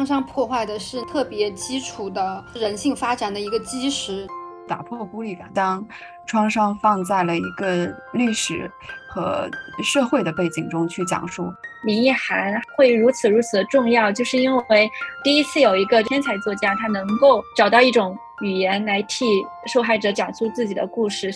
创伤破坏的是特别基础的人性发展的一个基石，打破孤立感。当创伤放在了一个历史和社会的背景中去讲述，林奕涵会如此如此的重要，就是因为第一次有一个天才作家，他能够找到一种语言来替受害者讲述自己的故事。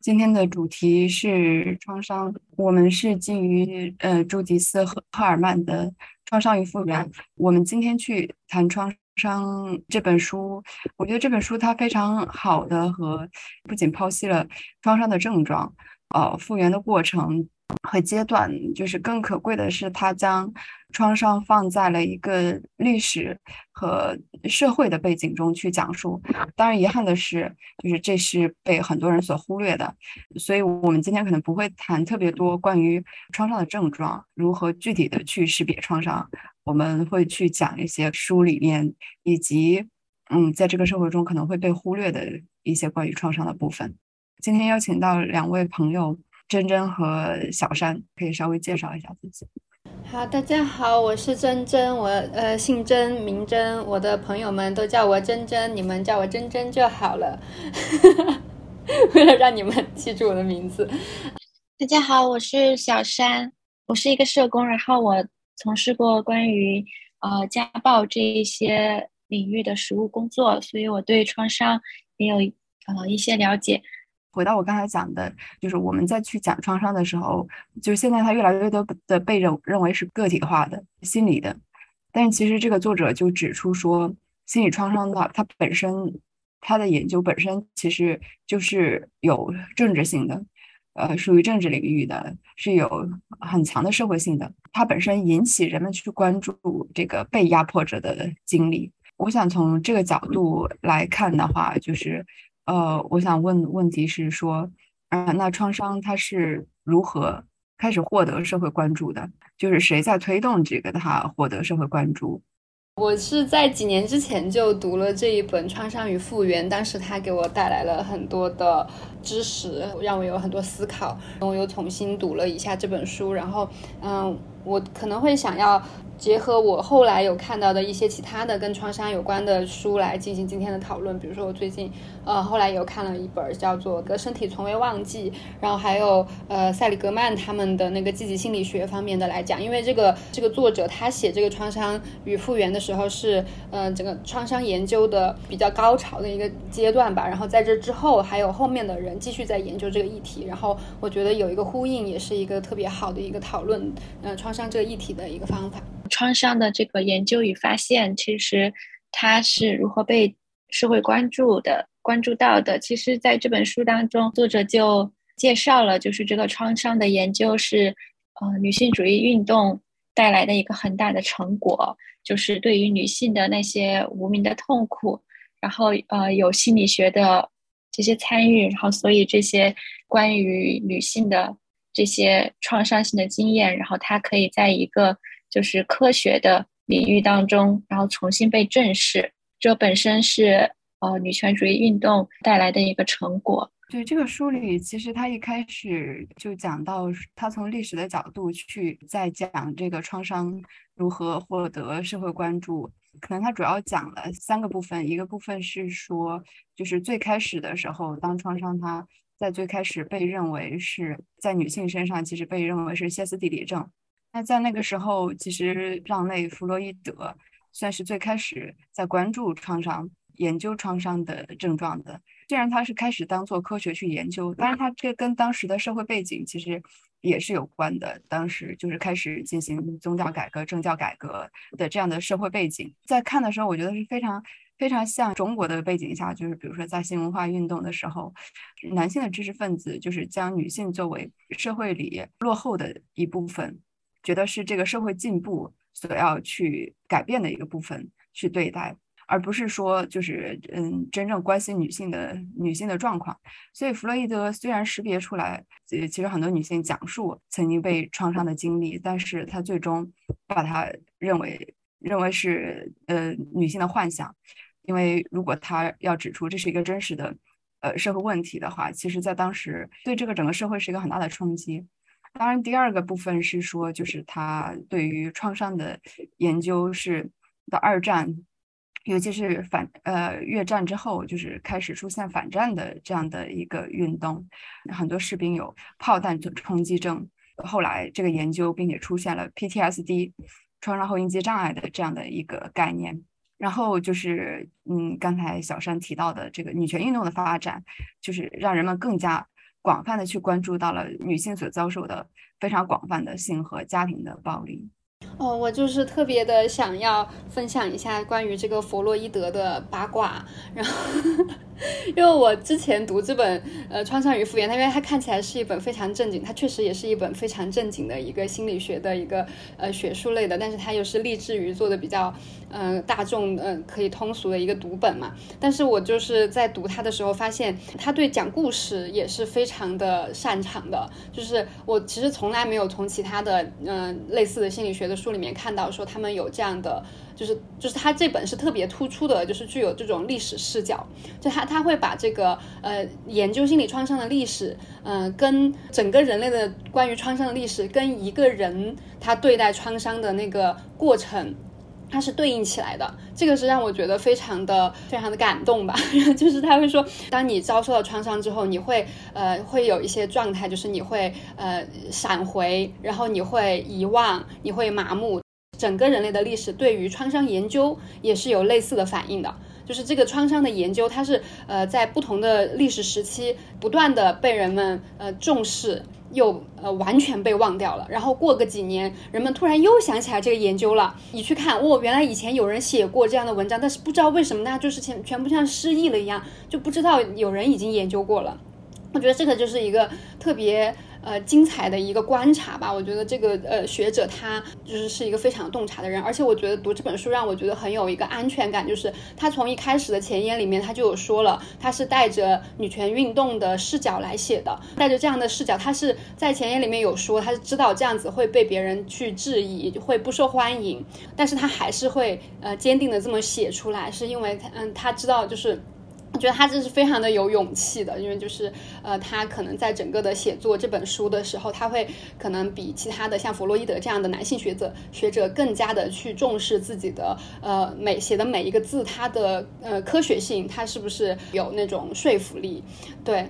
今天的主题是创伤，我们是基于呃朱迪斯和赫尔曼的《创伤与复原》。我们今天去谈创伤这本书，我觉得这本书它非常好的和不仅剖析了创伤的症状，呃，复原的过程。和阶段，就是更可贵的是，他将创伤放在了一个历史和社会的背景中去讲述。当然，遗憾的是，就是这是被很多人所忽略的。所以，我们今天可能不会谈特别多关于创伤的症状，如何具体的去识别创伤。我们会去讲一些书里面以及，嗯，在这个社会中可能会被忽略的一些关于创伤的部分。今天邀请到两位朋友。珍珍和小山可以稍微介绍一下自己。好，大家好，我是珍珍，我呃姓珍名珍，我的朋友们都叫我珍珍，你们叫我珍珍就好了。为了让你们记住我的名字。大家好，我是小山，我是一个社工，然后我从事过关于呃家暴这一些领域的实务工作，所以我对创伤也有呃一些了解。回到我刚才讲的，就是我们在去讲创伤的时候，就是现在它越来越多的被认认为是个体化的心理的，但是其实这个作者就指出说，心理创伤的，它本身它的研究本身其实就是有政治性的，呃，属于政治领域的，是有很强的社会性的，它本身引起人们去关注这个被压迫者的经历。我想从这个角度来看的话，就是。呃，我想问问题是说，啊，那创伤它是如何开始获得社会关注的？就是谁在推动这个它获得社会关注？我是在几年之前就读了这一本《创伤与复原》，当时它给我带来了很多的知识，让我有很多思考。我又重新读了一下这本书，然后，嗯，我可能会想要。结合我后来有看到的一些其他的跟创伤有关的书来进行今天的讨论，比如说我最近呃后来有看了一本叫做《个身体从未忘记》，然后还有呃塞里格曼他们的那个积极心理学方面的来讲，因为这个这个作者他写这个创伤与复原的时候是呃整个创伤研究的比较高潮的一个阶段吧，然后在这之后还有后面的人继续在研究这个议题，然后我觉得有一个呼应，也是一个特别好的一个讨论呃创伤这个议题的一个方法。创伤的这个研究与发现，其实它是如何被社会关注的、关注到的。其实，在这本书当中，作者就介绍了，就是这个创伤的研究是，呃，女性主义运动带来的一个很大的成果，就是对于女性的那些无名的痛苦，然后呃，有心理学的这些参与，然后所以这些关于女性的这些创伤性的经验，然后它可以在一个就是科学的领域当中，然后重新被正视，这本身是呃女权主义运动带来的一个成果。对这个书里，其实他一开始就讲到，他从历史的角度去在讲这个创伤如何获得社会关注。可能他主要讲了三个部分，一个部分是说，就是最开始的时候，当创伤它在最开始被认为是在女性身上，其实被认为是歇斯底里症。那在那个时候，其实让内弗洛伊德算是最开始在关注创伤、研究创伤的症状的。虽然他是开始当做科学去研究，但是他这跟当时的社会背景其实也是有关的。当时就是开始进行宗教改革、政教改革的这样的社会背景，在看的时候，我觉得是非常非常像中国的背景下，就是比如说在新文化运动的时候，男性的知识分子就是将女性作为社会里落后的一部分。觉得是这个社会进步所要去改变的一个部分去对待，而不是说就是嗯真正关心女性的女性的状况。所以弗洛伊德虽然识别出来，呃其实很多女性讲述曾经被创伤的经历，但是他最终把它认为认为是呃女性的幻想，因为如果他要指出这是一个真实的呃社会问题的话，其实在当时对这个整个社会是一个很大的冲击。当然，第二个部分是说，就是他对于创伤的研究是到二战，尤其是反呃越战之后，就是开始出现反战的这样的一个运动，很多士兵有炮弹冲击症。后来这个研究并且出现了 PTSD 创伤后应激障碍的这样的一个概念。然后就是嗯，刚才小山提到的这个女权运动的发展，就是让人们更加。广泛的去关注到了女性所遭受的非常广泛的性和家庭的暴力。哦，我就是特别的想要分享一下关于这个弗洛伊德的八卦，然后。因为我之前读这本呃《创伤与复原》，它因为它看起来是一本非常正经，它确实也是一本非常正经的一个心理学的一个呃学术类的，但是它又是立志于做的比较嗯大众嗯可以通俗的一个读本嘛。但是我就是在读它的时候，发现他对讲故事也是非常的擅长的。就是我其实从来没有从其他的嗯类似的心理学的书里面看到说他们有这样的。就是就是他这本是特别突出的，就是具有这种历史视角，就他他会把这个呃研究心理创伤的历史，嗯，跟整个人类的关于创伤的历史，跟一个人他对待创伤的那个过程，它是对应起来的。这个是让我觉得非常的非常的感动吧。就是他会说，当你遭受了创伤之后，你会呃会有一些状态，就是你会呃闪回，然后你会遗忘，你会麻木。整个人类的历史对于创伤研究也是有类似的反应的，就是这个创伤的研究，它是呃在不同的历史时期不断的被人们呃重视，又呃完全被忘掉了。然后过个几年，人们突然又想起来这个研究了，你去看，哦，原来以前有人写过这样的文章，但是不知道为什么大家就是全全部像失忆了一样，就不知道有人已经研究过了。我觉得这个就是一个特别。呃，精彩的一个观察吧。我觉得这个呃学者他就是是一个非常洞察的人，而且我觉得读这本书让我觉得很有一个安全感，就是他从一开始的前言里面他就有说了，他是带着女权运动的视角来写的，带着这样的视角，他是在前言里面有说，他是知道这样子会被别人去质疑，会不受欢迎，但是他还是会呃坚定的这么写出来，是因为他嗯他知道就是。觉得他这是非常的有勇气的，因为就是呃，他可能在整个的写作这本书的时候，他会可能比其他的像弗洛伊德这样的男性学者学者更加的去重视自己的呃每写的每一个字，他的呃科学性，他是不是有那种说服力，对。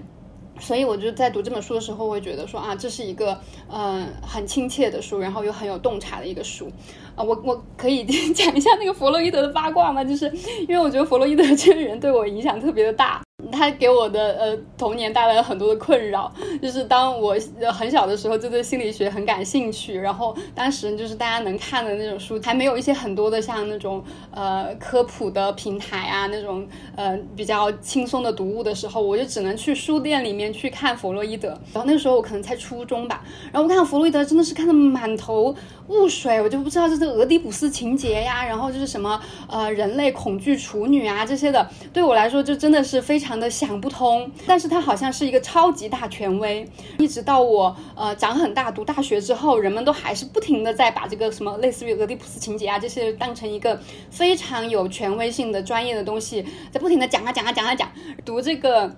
所以我就在读这本书的时候，会觉得说啊，这是一个嗯很亲切的书，然后又很有洞察的一个书，啊，我我可以 讲一下那个弗洛伊德的八卦吗？就是因为我觉得弗洛伊德这个人对我影响特别的大。他给我的呃童年带来了很多的困扰，就是当我很小的时候就对心理学很感兴趣，然后当时就是大家能看的那种书，还没有一些很多的像那种呃科普的平台啊，那种呃比较轻松的读物的时候，我就只能去书店里面去看弗洛伊德。然后那时候我可能才初中吧，然后我看弗洛伊德真的是看得满头雾水，我就不知道这是俄狄浦斯情节呀，然后就是什么呃人类恐惧处女啊这些的，对我来说就真的是非常。的想不通，但是他好像是一个超级大权威，一直到我呃长很大读大学之后，人们都还是不停的在把这个什么类似于俄狄浦斯情节啊这些当成一个非常有权威性的专业的东西，在不停的讲啊讲啊讲啊讲，读这个。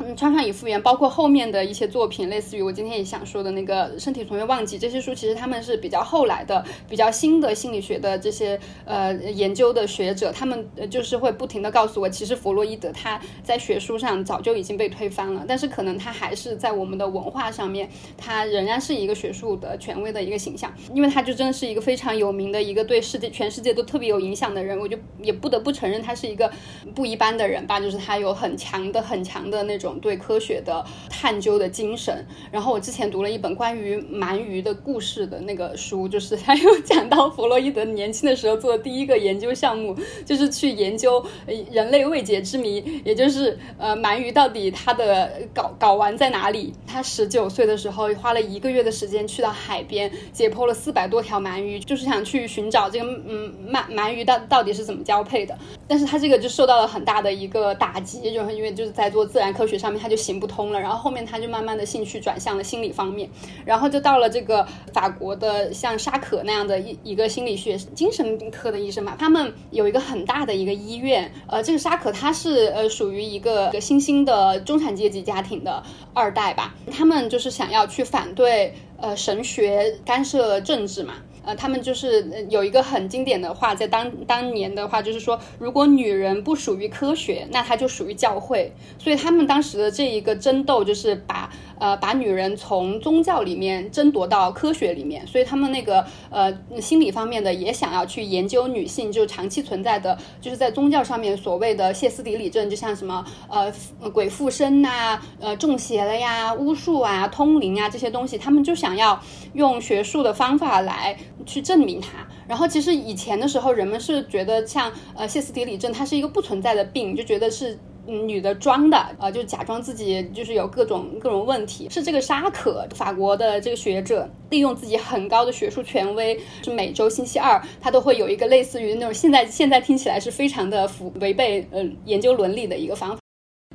嗯，创伤已复原，包括后面的一些作品，类似于我今天也想说的那个《身体从未忘记》这些书，其实他们是比较后来的、比较新的心理学的这些呃研究的学者，他们就是会不停的告诉我，其实弗洛伊德他在学术上早就已经被推翻了，但是可能他还是在我们的文化上面，他仍然是一个学术的权威的一个形象，因为他就真的是一个非常有名的一个对世界全世界都特别有影响的人，我就也不得不承认他是一个不一般的人吧，就是他有很强的、很强的那种。对科学的探究的精神。然后我之前读了一本关于鳗鱼的故事的那个书，就是他又讲到弗洛伊德年轻的时候做的第一个研究项目，就是去研究人类未解之谜，也就是呃鳗鱼到底它的睾睾丸在哪里。他十九岁的时候花了一个月的时间去到海边，解剖了四百多条鳗鱼，就是想去寻找这个嗯鳗鳗鱼到到底是怎么交配的。但是他这个就受到了很大的一个打击，就是因为就是在做自然科学。上面他就行不通了，然后后面他就慢慢的兴趣转向了心理方面，然后就到了这个法国的像沙可那样的一一个心理学精神科的医生嘛，他们有一个很大的一个医院，呃，这个沙可他是呃属于一个新兴的中产阶级家庭的二代吧，他们就是想要去反对呃神学干涉政治嘛。呃，他们就是有一个很经典的话，在当当年的话，就是说，如果女人不属于科学，那她就属于教会。所以他们当时的这一个争斗，就是把。呃，把女人从宗教里面争夺到科学里面，所以他们那个呃心理方面的也想要去研究女性就长期存在的，就是在宗教上面所谓的歇斯底里症，就像什么呃鬼附身呐，呃中邪了呀，巫术啊，通灵啊这些东西，他们就想要用学术的方法来去证明它。然后其实以前的时候，人们是觉得像呃歇斯底里症，它是一个不存在的病，就觉得是。女的装的，呃，就假装自己就是有各种各种问题。是这个沙可，法国的这个学者，利用自己很高的学术权威，是每周星期二，他都会有一个类似于那种现在现在听起来是非常的符违背呃研究伦理的一个方法。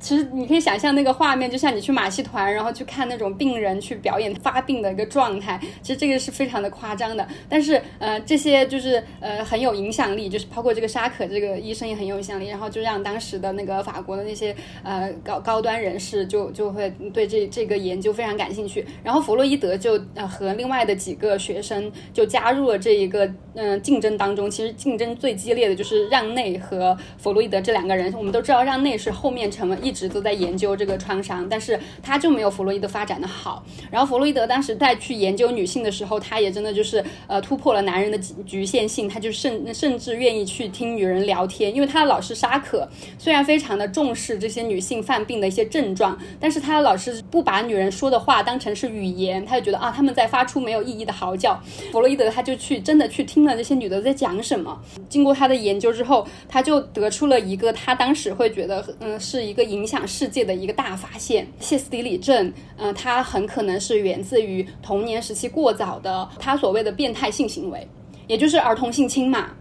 其实你可以想象那个画面，就像你去马戏团，然后去看那种病人去表演发病的一个状态。其实这个是非常的夸张的。但是呃，这些就是呃很有影响力，就是包括这个沙可这个医生也很有影响力。然后就让当时的那个法国的那些呃高高端人士就就会对这这个研究非常感兴趣。然后弗洛伊德就呃和另外的几个学生就加入了这一个嗯竞争当中。其实竞争最激烈的就是让内和弗洛伊德这两个人。我们都知道让内是后面成了一。直都在研究这个创伤，但是他就没有弗洛伊德发展的好。然后弗洛伊德当时在去研究女性的时候，他也真的就是呃突破了男人的局限性，他就甚甚至愿意去听女人聊天。因为他的老师沙可虽然非常的重视这些女性犯病的一些症状，但是他的老师不把女人说的话当成是语言，他就觉得啊他们在发出没有意义的嚎叫。弗洛伊德他就去真的去听了这些女的在讲什么。经过他的研究之后，他就得出了一个他当时会觉得嗯是一个影。响世界的一个大发现，歇斯底里症，嗯，它很可能是源自于童年时期过早的他所谓的变态性行为，也就是儿童性侵嘛。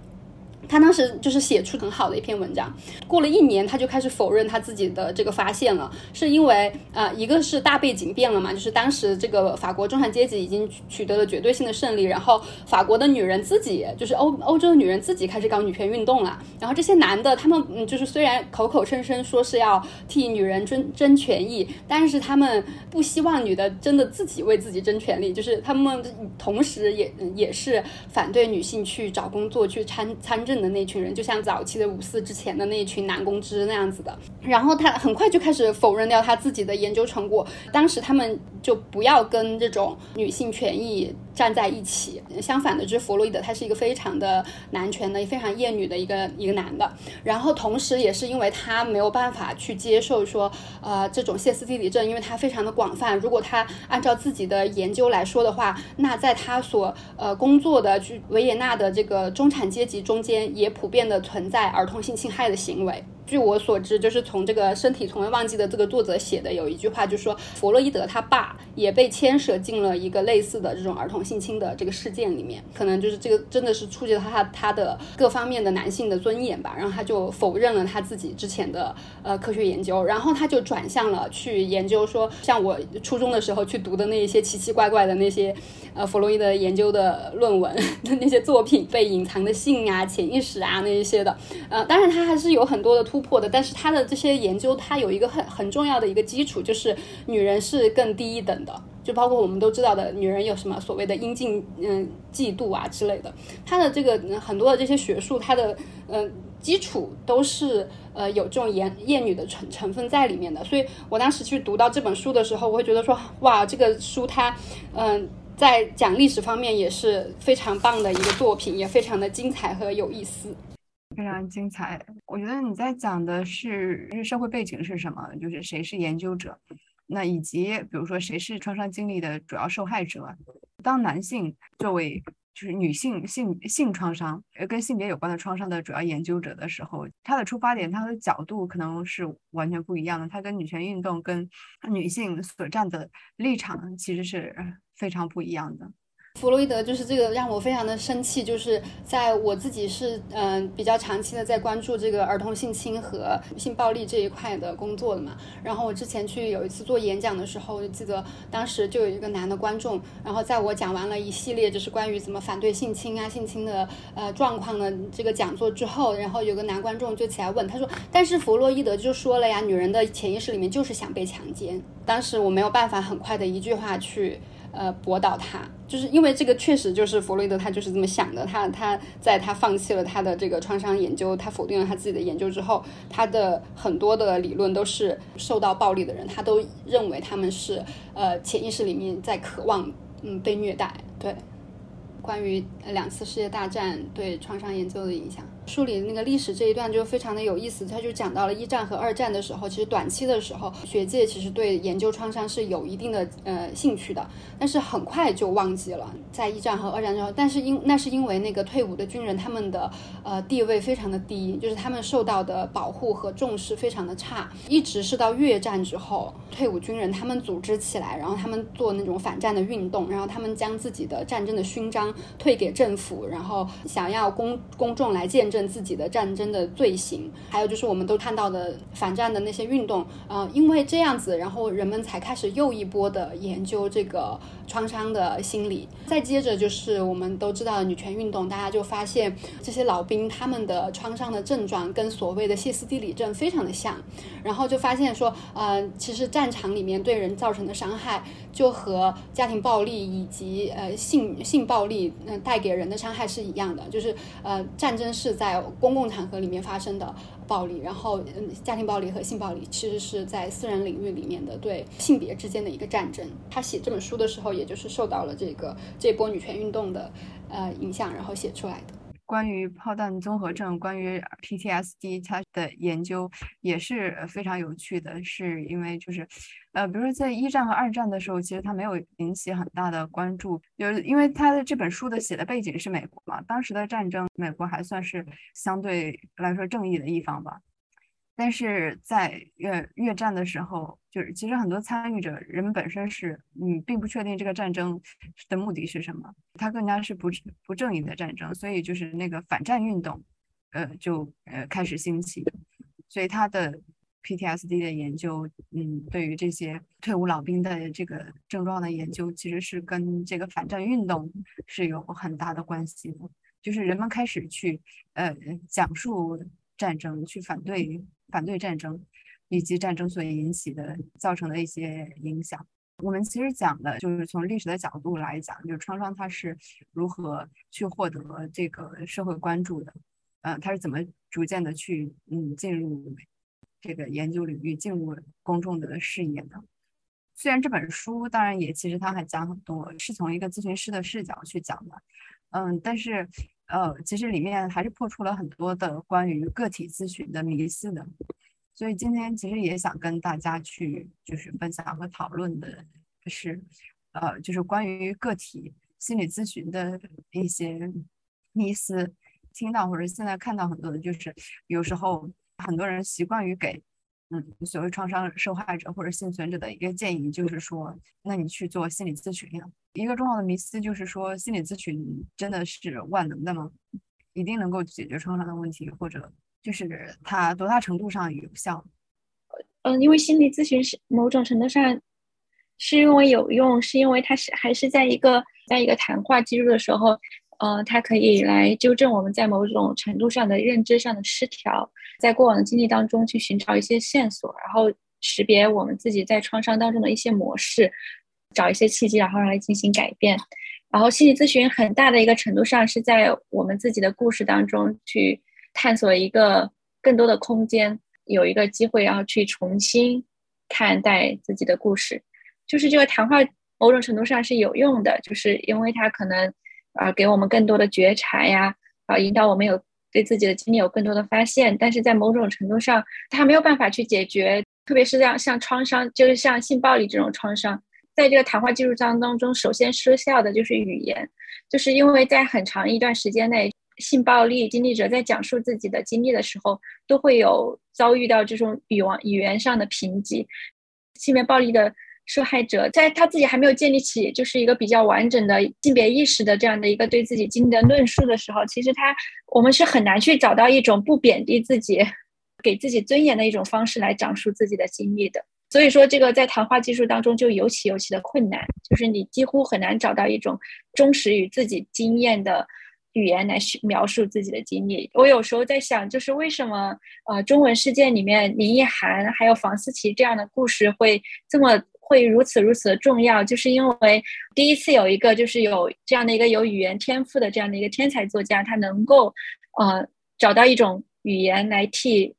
他当时就是写出很好的一篇文章，过了一年，他就开始否认他自己的这个发现了，是因为呃，一个是大背景变了嘛，就是当时这个法国中产阶级已经取得了绝对性的胜利，然后法国的女人自己，就是欧欧洲的女人自己开始搞女权运动了，然后这些男的他们嗯，就是虽然口口声声说是要替女人争争权益，但是他们不希望女的真的自己为自己争权利，就是他们同时也也是反对女性去找工作去参参政。的那群人，就像早期的五四之前的那群男公知那样子的，然后他很快就开始否认掉他自己的研究成果。当时他们就不要跟这种女性权益。站在一起，相反的就是弗洛伊德，他是一个非常的男权的、非常厌女的一个一个男的。然后同时，也是因为他没有办法去接受说，呃，这种歇斯底里症，因为他非常的广泛。如果他按照自己的研究来说的话，那在他所呃工作的维也纳的这个中产阶级中间，也普遍的存在儿童性侵害的行为。据我所知，就是从这个《身体从未忘记》的这个作者写的有一句话，就是说弗洛伊德他爸也被牵涉进了一个类似的这种儿童性侵的这个事件里面，可能就是这个真的是触及到他他的各方面的男性的尊严吧，然后他就否认了他自己之前的呃科学研究，然后他就转向了去研究说，像我初中的时候去读的那一些奇奇怪怪的那些呃弗洛伊德研究的论文的 那些作品，被隐藏的性啊、潜意识啊那一些的，呃，当然他还是有很多的。突破的，但是他的这些研究，他有一个很很重要的一个基础，就是女人是更低一等的，就包括我们都知道的，女人有什么所谓的阴茎嗯嫉妒啊之类的，他的这个很多的这些学术，它的嗯基础都是呃有这种厌厌女的成成分在里面的，所以我当时去读到这本书的时候，我会觉得说，哇，这个书它嗯在讲历史方面也是非常棒的一个作品，也非常的精彩和有意思。非常精彩，我觉得你在讲的是社会背景是什么，就是谁是研究者，那以及比如说谁是创伤经历的主要受害者。当男性作为就是女性性性创伤呃跟性别有关的创伤的主要研究者的时候，他的出发点、他的角度可能是完全不一样的。他跟女权运动跟女性所站的立场其实是非常不一样的。弗洛伊德就是这个让我非常的生气，就是在我自己是嗯比较长期的在关注这个儿童性侵和性暴力这一块的工作的嘛。然后我之前去有一次做演讲的时候，我就记得当时就有一个男的观众，然后在我讲完了一系列就是关于怎么反对性侵啊、性侵的呃状况的这个讲座之后，然后有个男观众就起来问他说：“但是弗洛伊德就说了呀，女人的潜意识里面就是想被强奸。”当时我没有办法很快的一句话去。呃，驳倒他，就是因为这个确实就是弗洛伊德，他就是这么想的。他他在他放弃了他的这个创伤研究，他否定了他自己的研究之后，他的很多的理论都是受到暴力的人，他都认为他们是呃潜意识里面在渴望嗯被虐待。对，关于两次世界大战对创伤研究的影响。书里那个历史这一段就非常的有意思，他就讲到了一战和二战的时候，其实短期的时候，学界其实对研究创伤是有一定的呃兴趣的，但是很快就忘记了，在一战和二战之后，但是因那是因为那个退伍的军人他们的呃地位非常的低，就是他们受到的保护和重视非常的差，一直是到越战之后，退伍军人他们组织起来，然后他们做那种反战的运动，然后他们将自己的战争的勋章退给政府，然后想要公公众来见。证自己的战争的罪行，还有就是我们都看到的反战的那些运动，呃，因为这样子，然后人们才开始又一波的研究这个创伤的心理。再接着就是我们都知道的女权运动，大家就发现这些老兵他们的创伤的症状跟所谓的歇斯底里症非常的像，然后就发现说，呃，其实战场里面对人造成的伤害，就和家庭暴力以及呃性性暴力嗯带给人的伤害是一样的，就是呃战争是。在公共场合里面发生的暴力，然后嗯，家庭暴力和性暴力其实是在私人领域里面的对性别之间的一个战争。他写这本书的时候，也就是受到了这个这波女权运动的呃影响，然后写出来的。关于炮弹综合症，关于 PTSD，它的研究也是非常有趣的，是因为就是，呃，比如说在一战和二战的时候，其实它没有引起很大的关注，就是因为它的这本书的写的背景是美国嘛，当时的战争，美国还算是相对来说正义的一方吧。但是在越越战的时候，就是其实很多参与者人们本身是嗯，并不确定这个战争的目的是什么，它更加是不不正义的战争，所以就是那个反战运动，呃，就呃开始兴起，所以他的 PTSD 的研究，嗯，对于这些退伍老兵的这个症状的研究，其实是跟这个反战运动是有很大的关系的，就是人们开始去呃讲述战争，去反对。反对战争，以及战争所引起的造成的一些影响。我们其实讲的就是从历史的角度来讲，就是创伤它是如何去获得这个社会关注的，嗯，它是怎么逐渐的去嗯进入这个研究领域，进入公众的视野的。虽然这本书当然也其实它还讲很多，是从一个咨询师的视角去讲的，嗯，但是。呃，其实里面还是破除了很多的关于个体咨询的迷思的，所以今天其实也想跟大家去就是分享和讨论的是，呃，就是关于个体心理咨询的一些迷思，听到或者现在看到很多的，就是有时候很多人习惯于给。嗯，所谓创伤受害者或者幸存者的一个建议就是说，那你去做心理咨询呀。一个重要的迷思就是说，心理咨询真的是万能的吗？一定能够解决创伤的问题，或者就是它多大程度上有效？嗯，因为心理咨询是某种程度上是因为有用，是因为它是还是在一个在一个谈话记录的时候。呃，它可以来纠正我们在某种程度上的认知上的失调，在过往的经历当中去寻找一些线索，然后识别我们自己在创伤当中的一些模式，找一些契机，然后来进行改变。然后心理咨询很大的一个程度上是在我们自己的故事当中去探索一个更多的空间，有一个机会，然后去重新看待自己的故事。就是这个谈话某种程度上是有用的，就是因为它可能。啊，给我们更多的觉察呀，啊，引导我们有对自己的经历有更多的发现。但是在某种程度上，它没有办法去解决，特别是像像创伤，就是像性暴力这种创伤，在这个谈话记录当当中，首先失效的就是语言，就是因为在很长一段时间内，性暴力经历者在讲述自己的经历的时候，都会有遭遇到这种语言语言上的贫瘠，性别暴力的受害者在他自己还没有建立起就是一个比较完整的性别意识的这样的一个对自己经历的论述的时候，其实他我们是很难去找到一种不贬低自己、给自己尊严的一种方式来讲述自己的经历的。所以说，这个在谈话技术当中就尤其尤其的困难，就是你几乎很难找到一种忠实于自己经验的。语言来描述自己的经历，我有时候在想，就是为什么呃中文世界里面林奕涵还有房思琪这样的故事会这么会如此如此的重要，就是因为第一次有一个就是有这样的一个有语言天赋的这样的一个天才作家，他能够呃找到一种语言来替。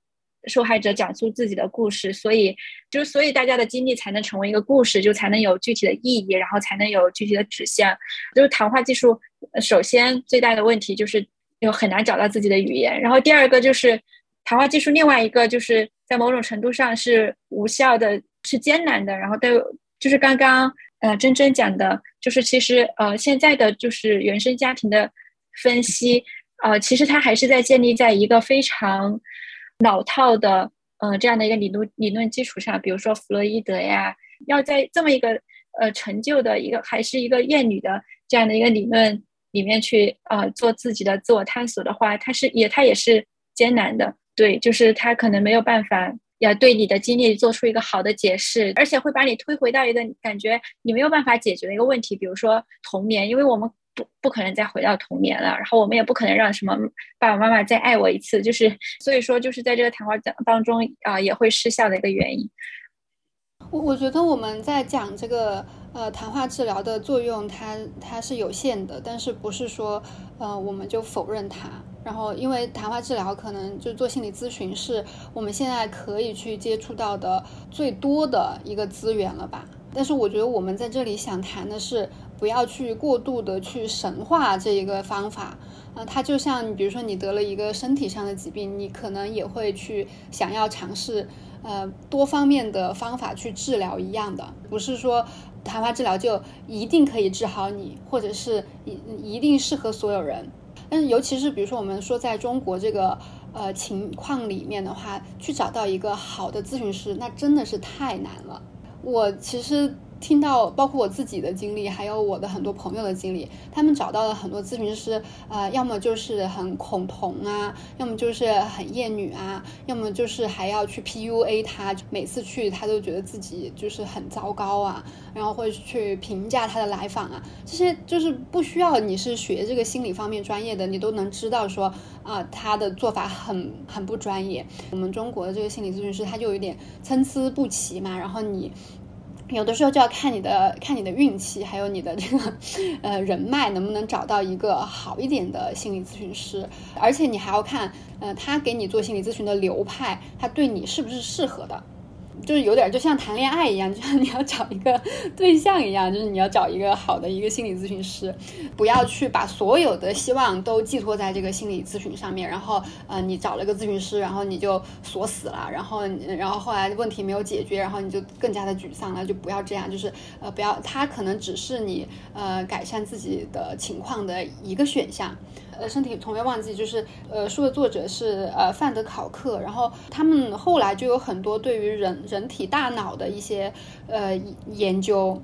受害者讲述自己的故事，所以就是所以大家的经历才能成为一个故事，就才能有具体的意义，然后才能有具体的指向。就是谈话技术，首先最大的问题就是有很难找到自己的语言，然后第二个就是谈话技术另外一个就是在某种程度上是无效的，是艰难的。然后都就是刚刚呃真真讲的，就是其实呃现在的就是原生家庭的分析，呃其实它还是在建立在一个非常。老套的，嗯，这样的一个理论理论基础上，比如说弗洛伊德呀，要在这么一个呃陈旧的一个还是一个厌女的这样的一个理论里面去呃做自己的自我探索的话，它是也它也是艰难的，对，就是他可能没有办法要对你的经历做出一个好的解释，而且会把你推回到一个感觉你没有办法解决的一个问题，比如说童年，因为我们。不不可能再回到童年了，然后我们也不可能让什么爸爸妈妈再爱我一次，就是所以说就是在这个谈话讲当中啊，也会失效的一个原因。我我觉得我们在讲这个呃谈话治疗的作用，它它是有限的，但是不是说呃我们就否认它。然后因为谈话治疗可能就做心理咨询是我们现在可以去接触到的最多的一个资源了吧。但是我觉得我们在这里想谈的是。不要去过度的去神化这一个方法，啊，它就像你比如说你得了一个身体上的疾病，你可能也会去想要尝试，呃，多方面的方法去治疗一样的，不是说谈话治疗就一定可以治好你，或者是一一定适合所有人。但尤其是比如说我们说在中国这个呃情况里面的话，去找到一个好的咨询师，那真的是太难了。我其实。听到包括我自己的经历，还有我的很多朋友的经历，他们找到了很多咨询师，呃，要么就是很恐同啊，要么就是很厌女啊，要么就是还要去 PUA 他，每次去他都觉得自己就是很糟糕啊，然后会去评价他的来访啊，这些就是不需要你是学这个心理方面专业的，你都能知道说啊，他的做法很很不专业。我们中国的这个心理咨询师他就有点参差不齐嘛，然后你。有的时候就要看你的看你的运气，还有你的这个呃人脉能不能找到一个好一点的心理咨询师，而且你还要看呃他给你做心理咨询的流派，他对你是不是适合的。就是有点就像谈恋爱一样，就像你要找一个对象一样，就是你要找一个好的一个心理咨询师，不要去把所有的希望都寄托在这个心理咨询上面。然后，呃，你找了个咨询师，然后你就锁死了，然后，然后后来问题没有解决，然后你就更加的沮丧了。就不要这样，就是呃，不要，他可能只是你呃改善自己的情况的一个选项。呃，身体从未忘记，就是呃，书的作者是呃范德考克，然后他们后来就有很多对于人人体大脑的一些呃研究，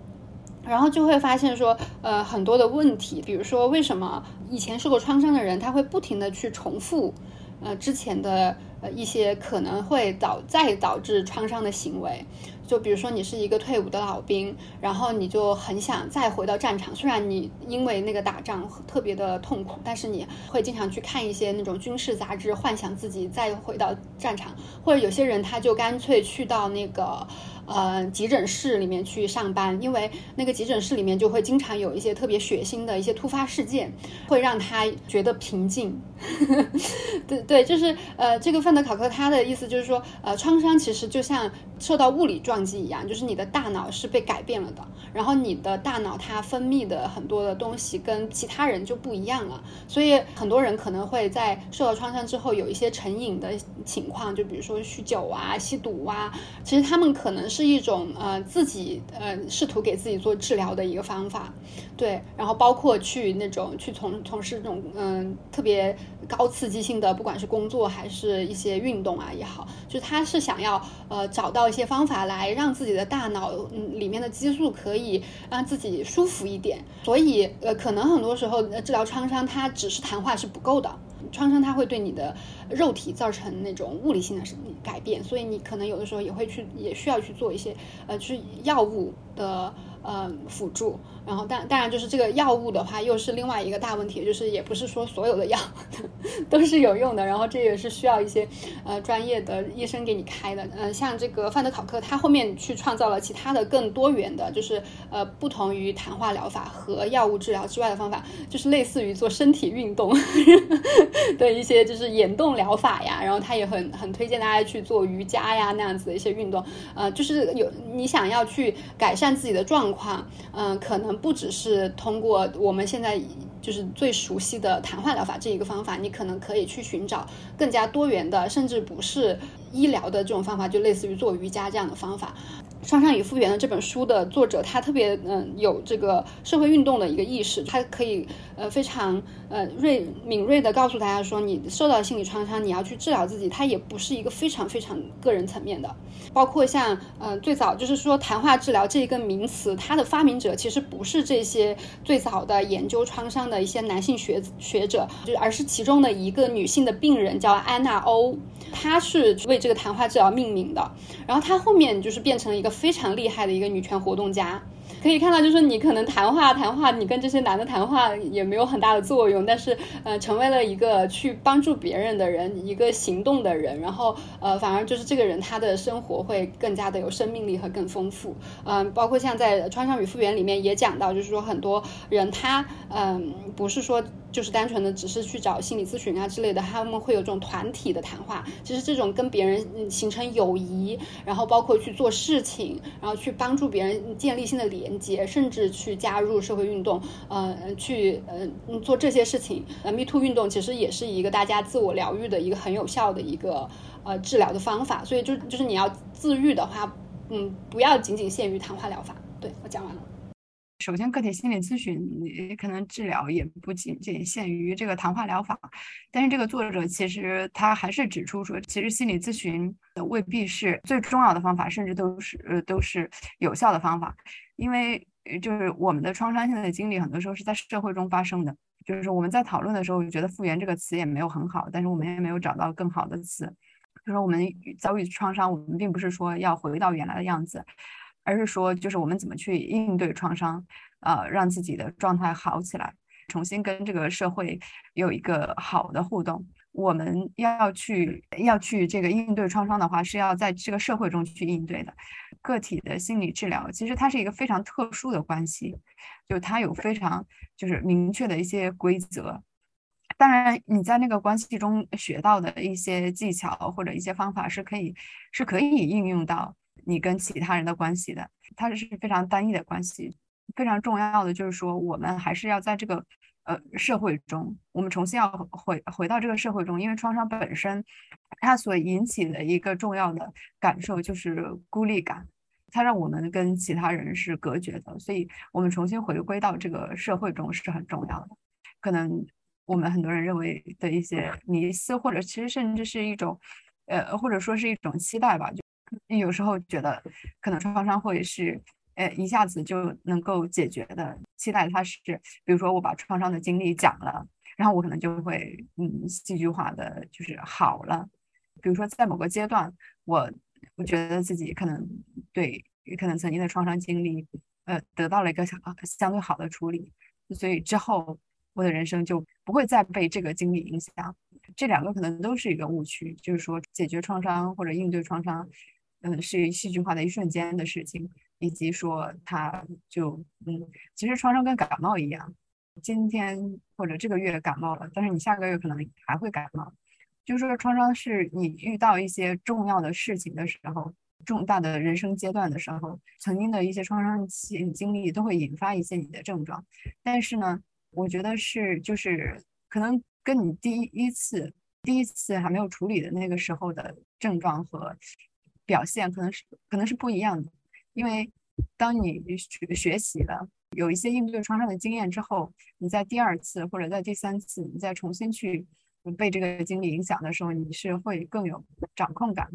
然后就会发现说，呃，很多的问题，比如说为什么以前受过创伤的人，他会不停的去重复呃之前的一些可能会导再导致创伤的行为。就比如说，你是一个退伍的老兵，然后你就很想再回到战场。虽然你因为那个打仗特别的痛苦，但是你会经常去看一些那种军事杂志，幻想自己再回到战场。或者有些人他就干脆去到那个。呃，急诊室里面去上班，因为那个急诊室里面就会经常有一些特别血腥的一些突发事件，会让他觉得平静。对对，就是呃，这个范德考克他的意思就是说，呃，创伤其实就像受到物理撞击一样，就是你的大脑是被改变了的，然后你的大脑它分泌的很多的东西跟其他人就不一样了，所以很多人可能会在受到创伤之后有一些成瘾的情况，就比如说酗酒啊、吸毒啊，其实他们可能是。是一种呃自己呃试图给自己做治疗的一个方法，对，然后包括去那种去从从事这种嗯特别高刺激性的，不管是工作还是一些运动啊也好，就他是想要呃找到一些方法来让自己的大脑嗯里面的激素可以让自己舒服一点，所以呃可能很多时候呃治疗创伤它只是谈话是不够的。创伤它会对你的肉体造成那种物理性的改变，所以你可能有的时候也会去，也需要去做一些呃，去药物的。呃，辅助，然后当当然就是这个药物的话，又是另外一个大问题，就是也不是说所有的药都是有用的，然后这也是需要一些呃专业的医生给你开的。嗯，像这个范德考克，他后面去创造了其他的更多元的，就是呃不同于谈话疗法和药物治疗之外的方法，就是类似于做身体运动的一些就是眼动疗法呀，然后他也很很推荐大家去做瑜伽呀那样子的一些运动。呃，就是有你想要去改善自己的状。况，嗯，可能不只是通过我们现在就是最熟悉的谈话疗法这一个方法，你可能可以去寻找更加多元的，甚至不是医疗的这种方法，就类似于做瑜伽这样的方法。创伤与复原的这本书的作者，他特别嗯有这个社会运动的一个意识，他可以呃非常呃锐敏锐的告诉大家说，你受到心理创伤，你要去治疗自己，它也不是一个非常非常个人层面的。包括像呃最早就是说谈话治疗这一个名词，它的发明者其实不是这些最早的研究创伤的一些男性学学者，就而是其中的一个女性的病人叫安娜欧，她是为这个谈话治疗命名的，然后她后面就是变成了一个。非常厉害的一个女权活动家。可以看到，就是你可能谈话谈话，你跟这些男的谈话也没有很大的作用，但是呃，成为了一个去帮助别人的人，一个行动的人，然后呃，反而就是这个人他的生活会更加的有生命力和更丰富。嗯，包括像在创伤与复原里面也讲到，就是说很多人他嗯不是说就是单纯的只是去找心理咨询啊之类的，他们会有这种团体的谈话，其实这种跟别人形成友谊，然后包括去做事情，然后去帮助别人建立新的理。连接，甚至去加入社会运动，呃，去呃做这些事情。呃，Me Too 运动其实也是一个大家自我疗愈的一个很有效的一个呃治疗的方法。所以就就是你要自愈的话，嗯，不要仅仅限于谈话疗法。对我讲完了。首先，个体心理咨询可能治疗也不仅仅限于这个谈话疗法，但是这个作者其实他还是指出说，其实心理咨询未必是最重要的方法，甚至都是呃都是有效的方法。因为就是我们的创伤性的经历，很多时候是在社会中发生的。就是我们在讨论的时候，觉得“复原”这个词也没有很好，但是我们也没有找到更好的词。就是我们遭遇创伤，我们并不是说要回到原来的样子，而是说，就是我们怎么去应对创伤，呃，让自己的状态好起来，重新跟这个社会有一个好的互动。我们要去要去这个应对创伤的话，是要在这个社会中去应对的。个体的心理治疗其实它是一个非常特殊的关系，就它有非常就是明确的一些规则。当然，你在那个关系中学到的一些技巧或者一些方法是可以是可以应用到你跟其他人的关系的。它是非常单一的关系。非常重要的就是说，我们还是要在这个。呃，社会中，我们重新要回回到这个社会中，因为创伤本身，它所引起的一个重要的感受就是孤立感，它让我们跟其他人是隔绝的，所以我们重新回归到这个社会中是很重要的。可能我们很多人认为的一些迷思，或者其实甚至是一种，呃，或者说是一种期待吧，就有时候觉得可能创伤会是。呃，一下子就能够解决的，期待它是，比如说我把创伤的经历讲了，然后我可能就会，嗯，戏剧化的就是好了。比如说在某个阶段，我我觉得自己可能对，可能曾经的创伤经历，呃，得到了一个相相对好的处理，所以之后我的人生就不会再被这个经历影响。这两个可能都是一个误区，就是说解决创伤或者应对创伤，嗯，是戏剧化的一瞬间的事情。以及说，他就嗯，其实创伤跟感冒一样，今天或者这个月感冒了，但是你下个月可能还会感冒。就是说，创伤是你遇到一些重要的事情的时候，重大的人生阶段的时候，曾经的一些创伤经经历都会引发一些你的症状。但是呢，我觉得是就是可能跟你第一次第一次还没有处理的那个时候的症状和。表现可能是可能是不一样的，因为当你学学习了有一些应对创伤的经验之后，你在第二次或者在第三次，你再重新去被这个经历影响的时候，你是会更有掌控感，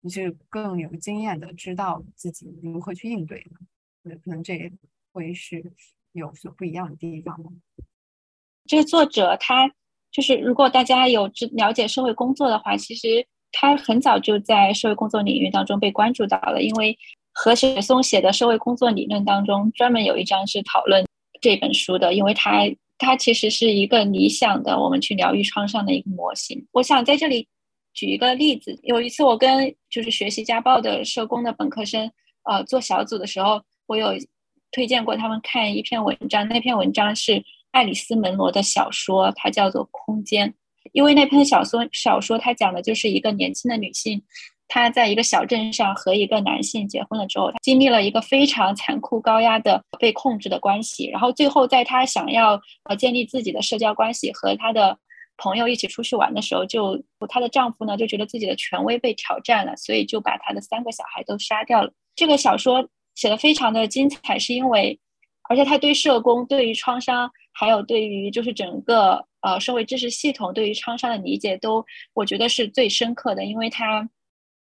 你是更有经验的，知道自己如何去应对的，可能这也会是有所不一样的地方。这个作者他就是，如果大家有知了解社会工作的话，其实他很早就在社会工作领域当中被关注到了。因为何雪松写的社会工作理论当中，专门有一章是讨论这本书的，因为他它其实是一个理想的我们去疗愈创伤的一个模型。我想在这里举一个例子，有一次我跟就是学习家暴的社工的本科生呃做小组的时候，我有推荐过他们看一篇文章，那篇文章是。爱丽丝·门罗的小说，它叫做《空间》，因为那篇小说小说它讲的就是一个年轻的女性，她在一个小镇上和一个男性结婚了之后，她经历了一个非常残酷、高压的被控制的关系，然后最后在她想要呃建立自己的社交关系，和她的朋友一起出去玩的时候，就她的丈夫呢就觉得自己的权威被挑战了，所以就把她的三个小孩都杀掉了。这个小说写的非常的精彩，是因为而且他对社工对于创伤。还有对于就是整个呃社会知识系统对于创伤的理解，都我觉得是最深刻的，因为他，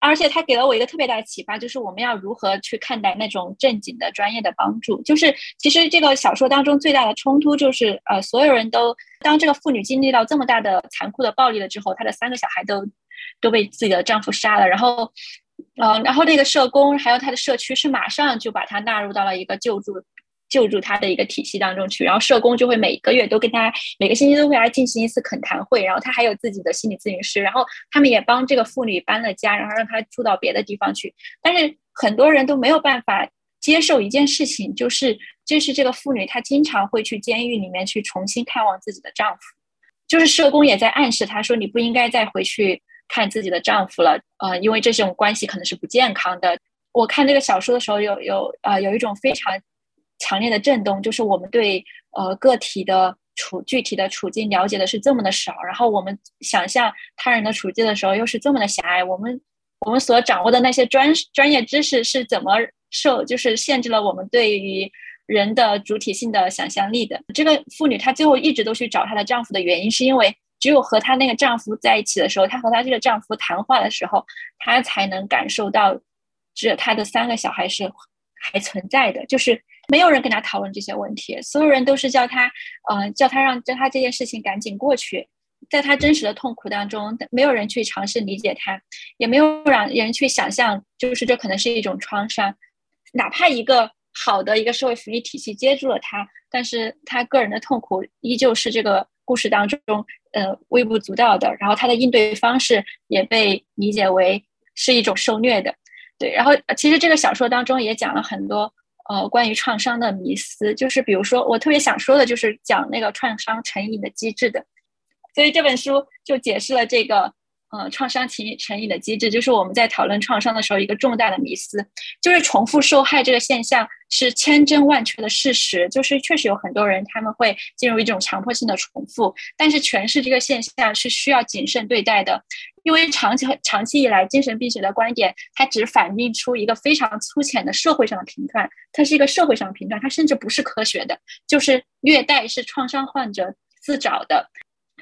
而且他给了我一个特别大的启发，就是我们要如何去看待那种正经的专业的帮助。就是其实这个小说当中最大的冲突就是，呃，所有人都当这个妇女经历到这么大的残酷的暴力了之后，她的三个小孩都都被自己的丈夫杀了，然后，嗯，然后那个社工还有她的社区是马上就把她纳入到了一个救助。救助他的一个体系当中去，然后社工就会每个月都跟他每个星期都会来进行一次恳谈会，然后他还有自己的心理咨询师，然后他们也帮这个妇女搬了家，然后让她住到别的地方去。但是很多人都没有办法接受一件事情，就是就是这个妇女她经常会去监狱里面去重新看望自己的丈夫，就是社工也在暗示她说你不应该再回去看自己的丈夫了，呃，因为这种关系可能是不健康的。我看这个小说的时候，有有呃有一种非常。强烈的震动，就是我们对呃个体的处具体的处境了解的是这么的少，然后我们想象他人的处境的时候又是这么的狭隘。我们我们所掌握的那些专专业知识是怎么受，就是限制了我们对于人的主体性的想象力的。这个妇女她最后一直都去找她的丈夫的原因，是因为只有和她那个丈夫在一起的时候，她和她这个丈夫谈话的时候，她才能感受到这她的三个小孩是还存在的，就是。没有人跟他讨论这些问题，所有人都是叫他，呃，叫他让叫他这件事情赶紧过去。在他真实的痛苦当中，没有人去尝试理解他，也没有让人去想象，就是这可能是一种创伤。哪怕一个好的一个社会福利体系接住了他，但是他个人的痛苦依旧是这个故事当中，呃，微不足道的。然后他的应对方式也被理解为是一种受虐的。对，然后其实这个小说当中也讲了很多。呃，关于创伤的迷思，就是比如说，我特别想说的，就是讲那个创伤成瘾的机制的，所以这本书就解释了这个呃创伤成成瘾的机制，就是我们在讨论创伤的时候一个重大的迷思，就是重复受害这个现象是千真万确的事实，就是确实有很多人他们会进入一种强迫性的重复，但是诠释这个现象是需要谨慎对待的。因为长期长期以来，精神病学的观点，它只反映出一个非常粗浅的社会上的评判，它是一个社会上的评判，它甚至不是科学的。就是虐待是创伤患者自找的，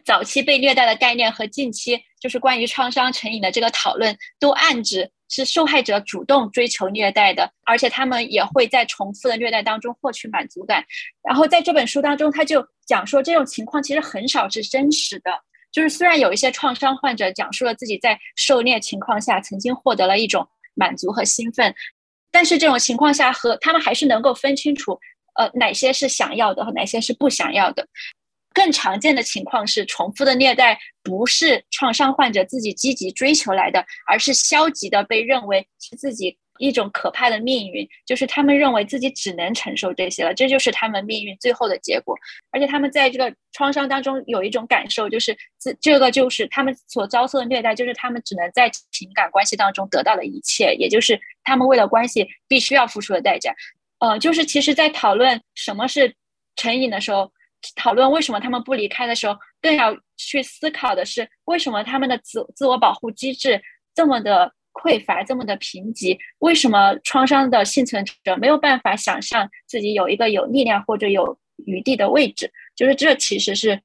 早期被虐待的概念和近期就是关于创伤成瘾的这个讨论，都暗指是受害者主动追求虐待的，而且他们也会在重复的虐待当中获取满足感。然后在这本书当中，他就讲说，这种情况其实很少是真实的。就是虽然有一些创伤患者讲述了自己在受虐情况下曾经获得了一种满足和兴奋，但是这种情况下和他们还是能够分清楚，呃，哪些是想要的和哪些是不想要的。更常见的情况是，重复的虐待不是创伤患者自己积极追求来的，而是消极的被认为是自己。一种可怕的命运，就是他们认为自己只能承受这些了，这就是他们命运最后的结果。而且他们在这个创伤当中有一种感受，就是这这个就是他们所遭受的虐待，就是他们只能在情感关系当中得到的一切，也就是他们为了关系必须要付出的代价。呃，就是其实，在讨论什么是成瘾的时候，讨论为什么他们不离开的时候，更要去思考的是为什么他们的自自我保护机制这么的。匮乏，这么的贫瘠？为什么创伤的幸存者没有办法想象自己有一个有力量或者有余地的位置？就是这其实是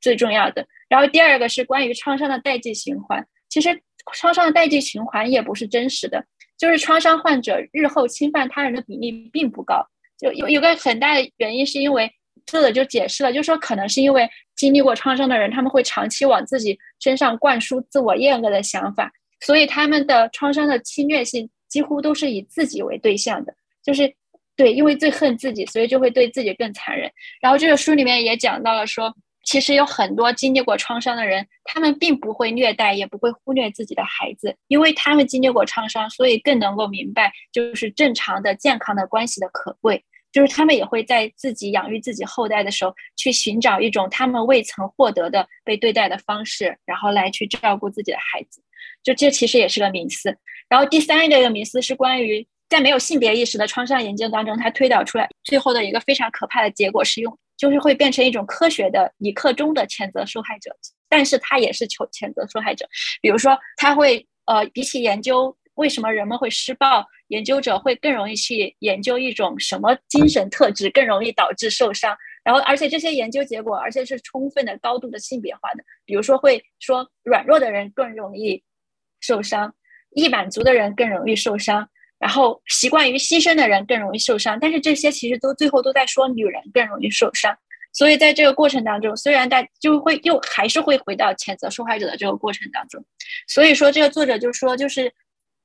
最重要的。然后第二个是关于创伤的代际循环。其实创伤的代际循环也不是真实的，就是创伤患者日后侵犯他人的比例并不高。就有有个很大的原因是因为作者就解释了，就说可能是因为经历过创伤的人，他们会长期往自己身上灌输自我厌恶的想法。所以他们的创伤的侵略性几乎都是以自己为对象的，就是对，因为最恨自己，所以就会对自己更残忍。然后这个书里面也讲到了，说其实有很多经历过创伤的人，他们并不会虐待，也不会忽略自己的孩子，因为他们经历过创伤，所以更能够明白就是正常的、健康的关系的可贵。就是他们也会在自己养育自己后代的时候，去寻找一种他们未曾获得的被对待的方式，然后来去照顾自己的孩子。就这其实也是个迷思。然后第三个一个迷思是关于在没有性别意识的创伤研究当中，他推导出来最后的一个非常可怕的结果是用，就是会变成一种科学的理克中的谴责受害者，但是他也是求谴责受害者。比如说，他会呃，比起研究为什么人们会施暴，研究者会更容易去研究一种什么精神特质更容易导致受伤。然后，而且这些研究结果，而且是充分的、高度的性别化的。比如说，会说软弱的人更容易。受伤，易满足的人更容易受伤，然后习惯于牺牲的人更容易受伤。但是这些其实都最后都在说女人更容易受伤。所以在这个过程当中，虽然大就会又还是会回到谴责受害者的这个过程当中。所以说，这个作者就说，就是，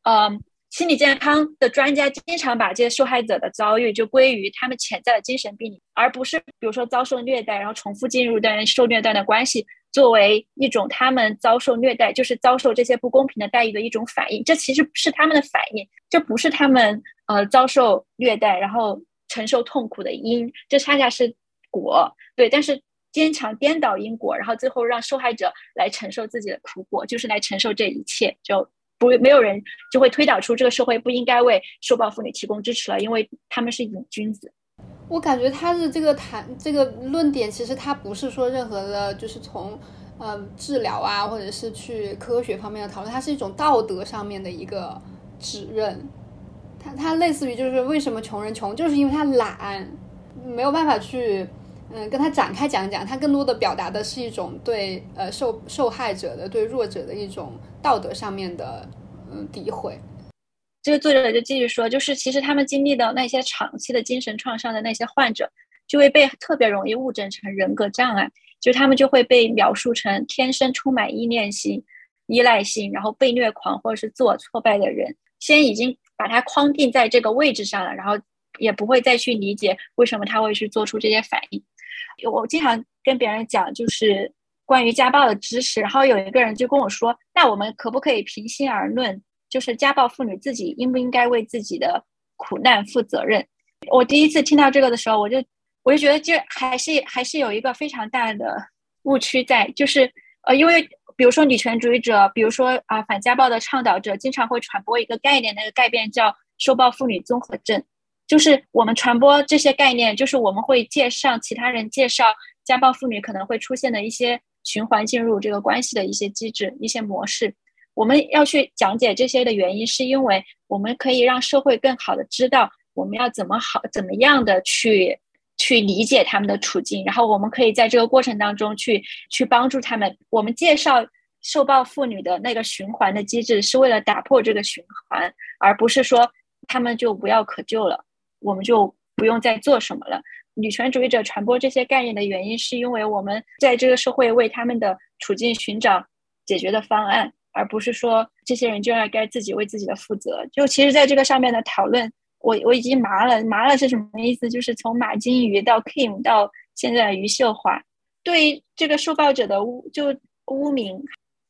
嗯。心理健康的专家经常把这些受害者的遭遇就归于他们潜在的精神病，而不是比如说遭受虐待，然后重复进入段受虐待的关系，作为一种他们遭受虐待，就是遭受这些不公平的待遇的一种反应。这其实是他们的反应，这不是他们呃遭受虐待然后承受痛苦的因，这恰恰是果。对，但是坚强颠倒因果，然后最后让受害者来承受自己的苦果，就是来承受这一切。就。不，没有人就会推导出这个社会不应该为受暴妇女提供支持了，因为他们是瘾君子。我感觉他的这个谈这个论点，其实他不是说任何的，就是从呃治疗啊，或者是去科学方面的讨论，它是一种道德上面的一个指认。他他类似于就是为什么穷人穷，就是因为他懒，没有办法去。嗯，跟他展开讲讲，他更多的表达的是一种对呃受受害者的、对弱者的一种道德上面的嗯诋毁。这个作者就继续说，就是其实他们经历的那些长期的精神创伤的那些患者，就会被特别容易误诊成人格障碍，就他们就会被描述成天生充满依恋性、依赖性，然后被虐狂或者是自我挫败的人，先已经把他框定在这个位置上了，然后也不会再去理解为什么他会去做出这些反应。我经常跟别人讲，就是关于家暴的知识。然后有一个人就跟我说：“那我们可不可以平心而论，就是家暴妇女自己应不应该为自己的苦难负责任？”我第一次听到这个的时候，我就我就觉得，这还是还是有一个非常大的误区在，就是呃，因为比如说女权主义者，比如说啊反家暴的倡导者，经常会传播一个概念，那个概念叫受暴妇女综合症。就是我们传播这些概念，就是我们会介绍其他人介绍家暴妇女可能会出现的一些循环进入这个关系的一些机制、一些模式。我们要去讲解这些的原因，是因为我们可以让社会更好的知道我们要怎么好、怎么样的去去理解他们的处境，然后我们可以在这个过程当中去去帮助他们。我们介绍受暴妇女的那个循环的机制，是为了打破这个循环，而不是说他们就无药可救了。我们就不用再做什么了。女权主义者传播这些概念的原因，是因为我们在这个社会为他们的处境寻找解决的方案，而不是说这些人就要该自己为自己的负责。就其实，在这个上面的讨论，我我已经麻了。麻了是什么意思？就是从马金鱼到 Kim 到现在的余秀华，对于这个受暴者的污就污名，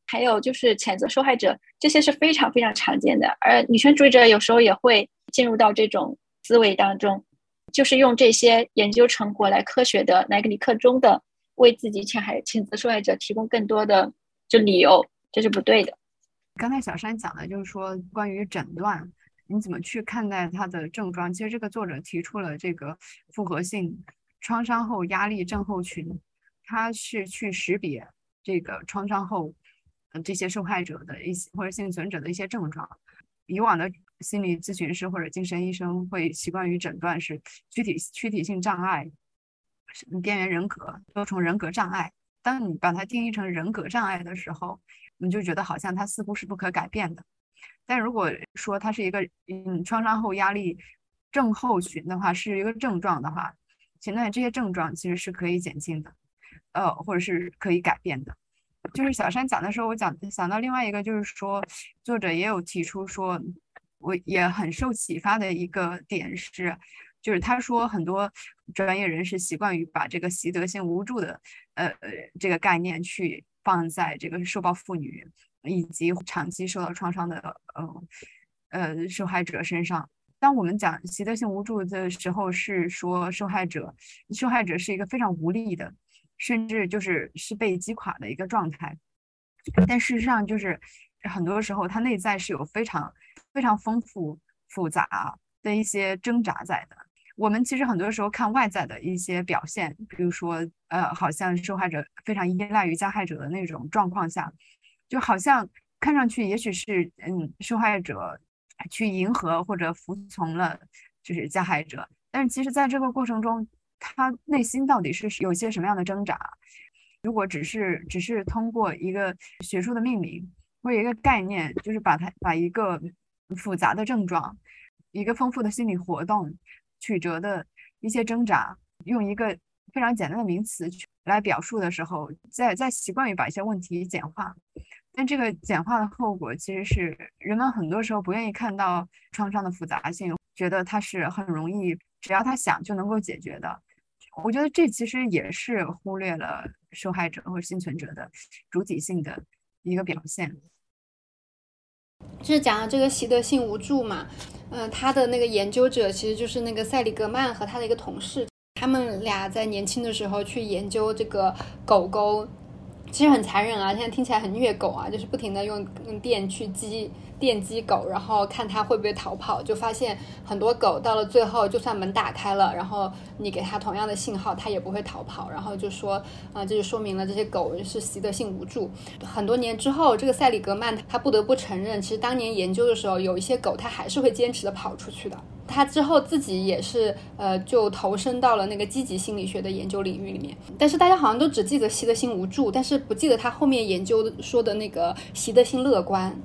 还有就是谴责受害者，这些是非常非常常见的。而女权主义者有时候也会进入到这种。思维当中，就是用这些研究成果来科学的、来理克中的为自己谴害、谴责受害者提供更多的就理由，这是不对的。刚才小山讲的就是说关于诊断，你怎么去看待他的症状？其实这个作者提出了这个复合性创伤后压力症候群，他是去识别这个创伤后这些受害者的一些或者幸存者的一些症状。以往的心理咨询师或者精神医生会习惯于诊断是躯体躯体性障碍、边缘人格、多重人格障碍。当你把它定义成人格障碍的时候，你就觉得好像它似乎是不可改变的。但如果说它是一个嗯创伤后压力症候群的话，是一个症状的话，现在这些症状其实是可以减轻的，呃，或者是可以改变的。就是小山讲的时候，我讲想到另外一个，就是说作者也有提出说，我也很受启发的一个点是，就是他说很多专业人士习惯于把这个习得性无助的呃这个概念去放在这个受暴妇女以及长期受到创伤的呃呃受害者身上。当我们讲习得性无助的时候，是说受害者受害者是一个非常无力的。甚至就是是被击垮的一个状态，但事实上就是很多时候他内在是有非常非常丰富复杂的一些挣扎在的。我们其实很多时候看外在的一些表现，比如说呃，好像受害者非常依赖于加害者的那种状况下，就好像看上去也许是嗯受害者去迎合或者服从了就是加害者，但是其实在这个过程中。他内心到底是有些什么样的挣扎？如果只是只是通过一个学术的命名或一个概念，就是把它把一个复杂的症状、一个丰富的心理活动、曲折的一些挣扎，用一个非常简单的名词去来表述的时候，在在习惯于把一些问题简化，但这个简化的后果其实是人们很多时候不愿意看到创伤的复杂性，觉得它是很容易，只要他想就能够解决的。我觉得这其实也是忽略了受害者或者幸存者的主体性的一个表现。就是讲到这个习得性无助嘛，嗯，他的那个研究者其实就是那个塞里格曼和他的一个同事，他们俩在年轻的时候去研究这个狗狗，其实很残忍啊，现在听起来很虐狗啊，就是不停的用用电去击。电击狗，然后看它会不会逃跑，就发现很多狗到了最后，就算门打开了，然后你给它同样的信号，它也不会逃跑。然后就说，啊，这就说明了这些狗是习得性无助。很多年之后，这个塞里格曼他不得不承认，其实当年研究的时候，有一些狗它还是会坚持的跑出去的。他之后自己也是，呃，就投身到了那个积极心理学的研究领域里面。但是大家好像都只记得习得性无助，但是不记得他后面研究说的那个习得性乐观。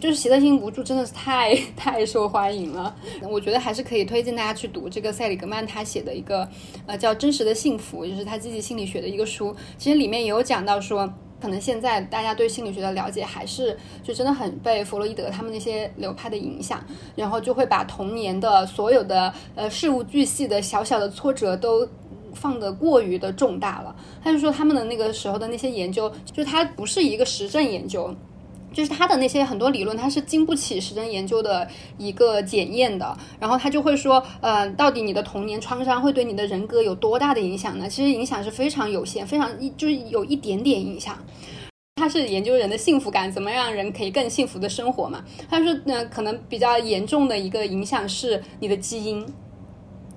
就是习得性无助真的是太太受欢迎了，我觉得还是可以推荐大家去读这个塞里格曼他写的一个呃叫《真实的幸福》，就是他积极心理学的一个书。其实里面也有讲到说，可能现在大家对心理学的了解还是就真的很被弗洛伊德他们那些流派的影响，然后就会把童年的所有的呃事无巨细的小小的挫折都放得过于的重大了。他就说他们的那个时候的那些研究，就是它不是一个实证研究。就是他的那些很多理论，他是经不起实证研究的一个检验的。然后他就会说，呃，到底你的童年创伤会对你的人格有多大的影响呢？其实影响是非常有限，非常一就是有一点点影响。他是研究人的幸福感，怎么让人可以更幸福的生活嘛？他说，呃，可能比较严重的一个影响是你的基因。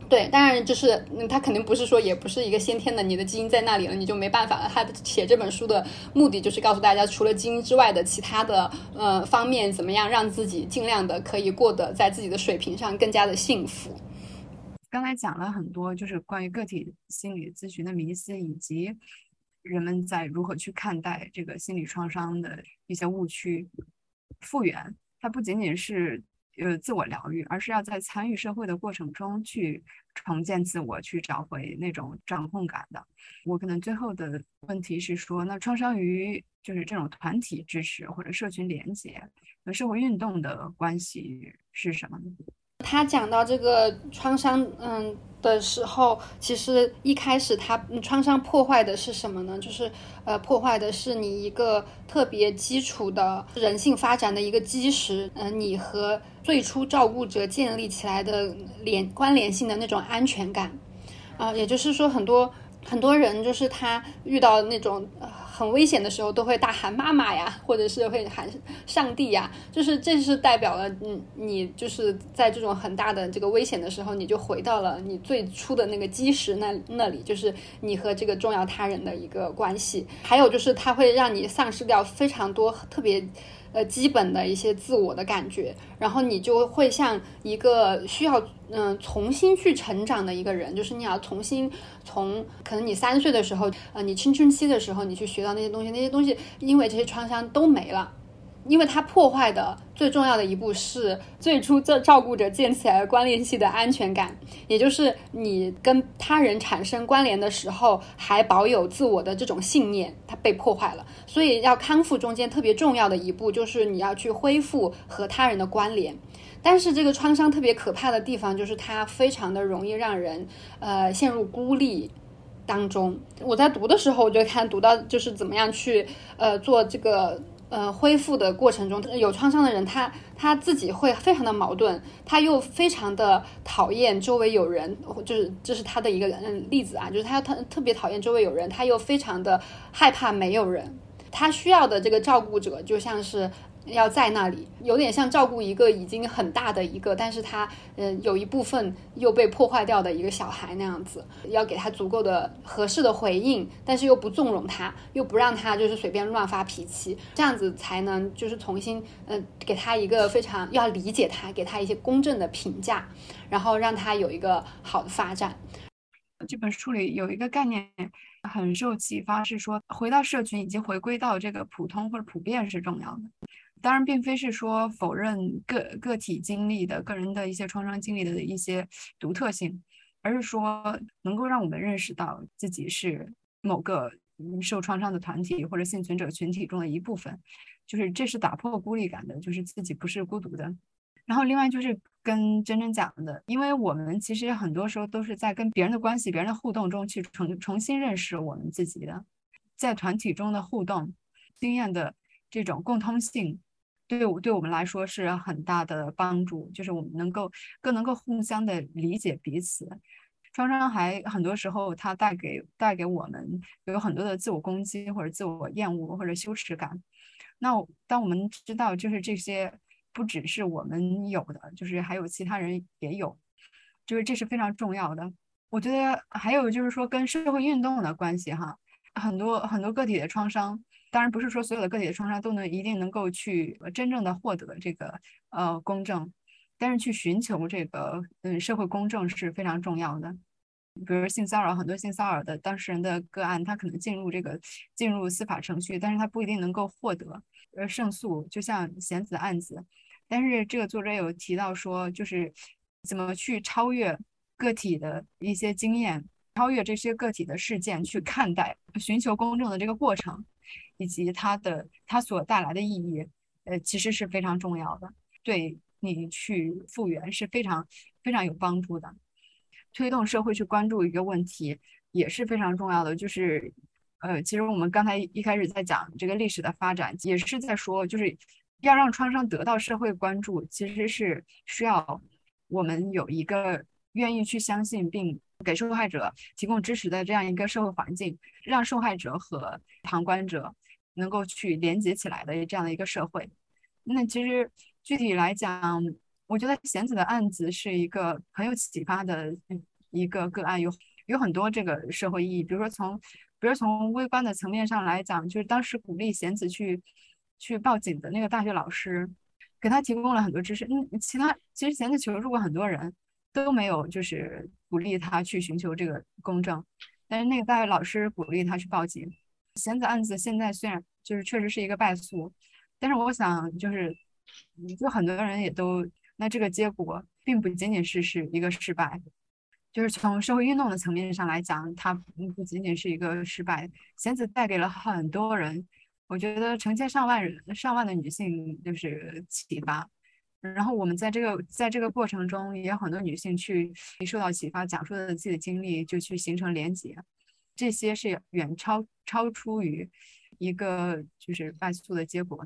对，当然就是，嗯他肯定不是说，也不是一个先天的，你的基因在那里了，你就没办法了。他写这本书的目的就是告诉大家，除了基因之外的其他的呃方面，怎么样让自己尽量的可以过得在自己的水平上更加的幸福。刚才讲了很多，就是关于个体心理咨询的迷思，以及人们在如何去看待这个心理创伤的一些误区。复原，它不仅仅是。呃，自我疗愈，而是要在参与社会的过程中去重建自我，去找回那种掌控感的。我可能最后的问题是说，那创伤与就是这种团体支持或者社群连接和社会运动的关系是什么呢？他讲到这个创伤，嗯的时候，其实一开始他创伤破坏的是什么呢？就是呃，破坏的是你一个特别基础的人性发展的一个基石，嗯，你和最初照顾者建立起来的联关联性的那种安全感，啊，也就是说，很多很多人就是他遇到那种很危险的时候都会大喊妈妈呀，或者是会喊上帝呀，就是这是代表了，你，你就是在这种很大的这个危险的时候，你就回到了你最初的那个基石那那里，就是你和这个重要他人的一个关系。还有就是它会让你丧失掉非常多特别。呃，基本的一些自我的感觉，然后你就会像一个需要嗯重新去成长的一个人，就是你要重新从可能你三岁的时候，呃，你青春期的时候，你去学到那些东西，那些东西因为这些创伤都没了。因为它破坏的最重要的一步是最初这照顾者建起来的关联系的安全感，也就是你跟他人产生关联的时候还保有自我的这种信念，它被破坏了。所以要康复中间特别重要的一步就是你要去恢复和他人的关联。但是这个创伤特别可怕的地方就是它非常的容易让人呃陷入孤立当中。我在读的时候我就看读到就是怎么样去呃做这个。呃，恢复的过程中，有创伤的人，他他自己会非常的矛盾，他又非常的讨厌周围有人，就是这是他的一个嗯例子啊，就是他特特别讨厌周围有人，他又非常的害怕没有人，他需要的这个照顾者就像是。要在那里，有点像照顾一个已经很大的一个，但是他嗯有一部分又被破坏掉的一个小孩那样子，要给他足够的合适的回应，但是又不纵容他，又不让他就是随便乱发脾气，这样子才能就是重新嗯给他一个非常要理解他，给他一些公正的评价，然后让他有一个好的发展。这本书里有一个概念很受启发，是说回到社群以及回归到这个普通或者普遍是重要的。当然，并非是说否认个个体经历的个人的一些创伤经历的一些独特性，而是说能够让我们认识到自己是某个受创伤的团体或者幸存者群体中的一部分，就是这是打破孤立感的，就是自己不是孤独的。然后，另外就是跟真真讲的，因为我们其实很多时候都是在跟别人的关系、别人的互动中去重重新认识我们自己的，在团体中的互动经验的这种共通性。对我对我们来说是很大的帮助，就是我们能够更能够互相的理解彼此。创伤还很多时候它带给带给我们有很多的自我攻击或者自我厌恶或者羞耻感。那当我们知道就是这些不只是我们有的，就是还有其他人也有，就是这是非常重要的。我觉得还有就是说跟社会运动的关系哈，很多很多个体的创伤。当然不是说所有的个体的创伤都能一定能够去真正的获得这个呃公正，但是去寻求这个嗯社会公正是非常重要的。比如性骚扰，很多性骚扰的当事人的个案，他可能进入这个进入司法程序，但是他不一定能够获得呃胜诉。就像贤子案子，但是这个作者有提到说，就是怎么去超越个体的一些经验，超越这些个体的事件去看待寻求公正的这个过程。以及它的它所带来的意义，呃，其实是非常重要的，对你去复原是非常非常有帮助的。推动社会去关注一个问题也是非常重要的。就是，呃，其实我们刚才一开始在讲这个历史的发展，也是在说，就是要让创伤得到社会关注，其实是需要我们有一个愿意去相信并。给受害者提供支持的这样一个社会环境，让受害者和旁观者能够去连接起来的这样的一个社会。那其实具体来讲，我觉得贤子的案子是一个很有启发的一个个案，有有很多这个社会意义。比如说从，比如从微观的层面上来讲，就是当时鼓励贤子去去报警的那个大学老师，给他提供了很多知识。嗯，其他其实贤子求助过很多人。都没有，就是鼓励他去寻求这个公正，但是那个大学老师鼓励他去报警。贤子案子现在虽然就是确实是一个败诉，但是我想就是，就很多人也都那这个结果并不仅仅是是一个失败，就是从社会运动的层面上来讲，它不仅仅是一个失败。贤子带给了很多人，我觉得成千上万人、上万的女性就是启发。然后我们在这个在这个过程中，也有很多女性去受到启发，讲述了自己的经历，就去形成连结。这些是远超超出于一个就是败诉的结果。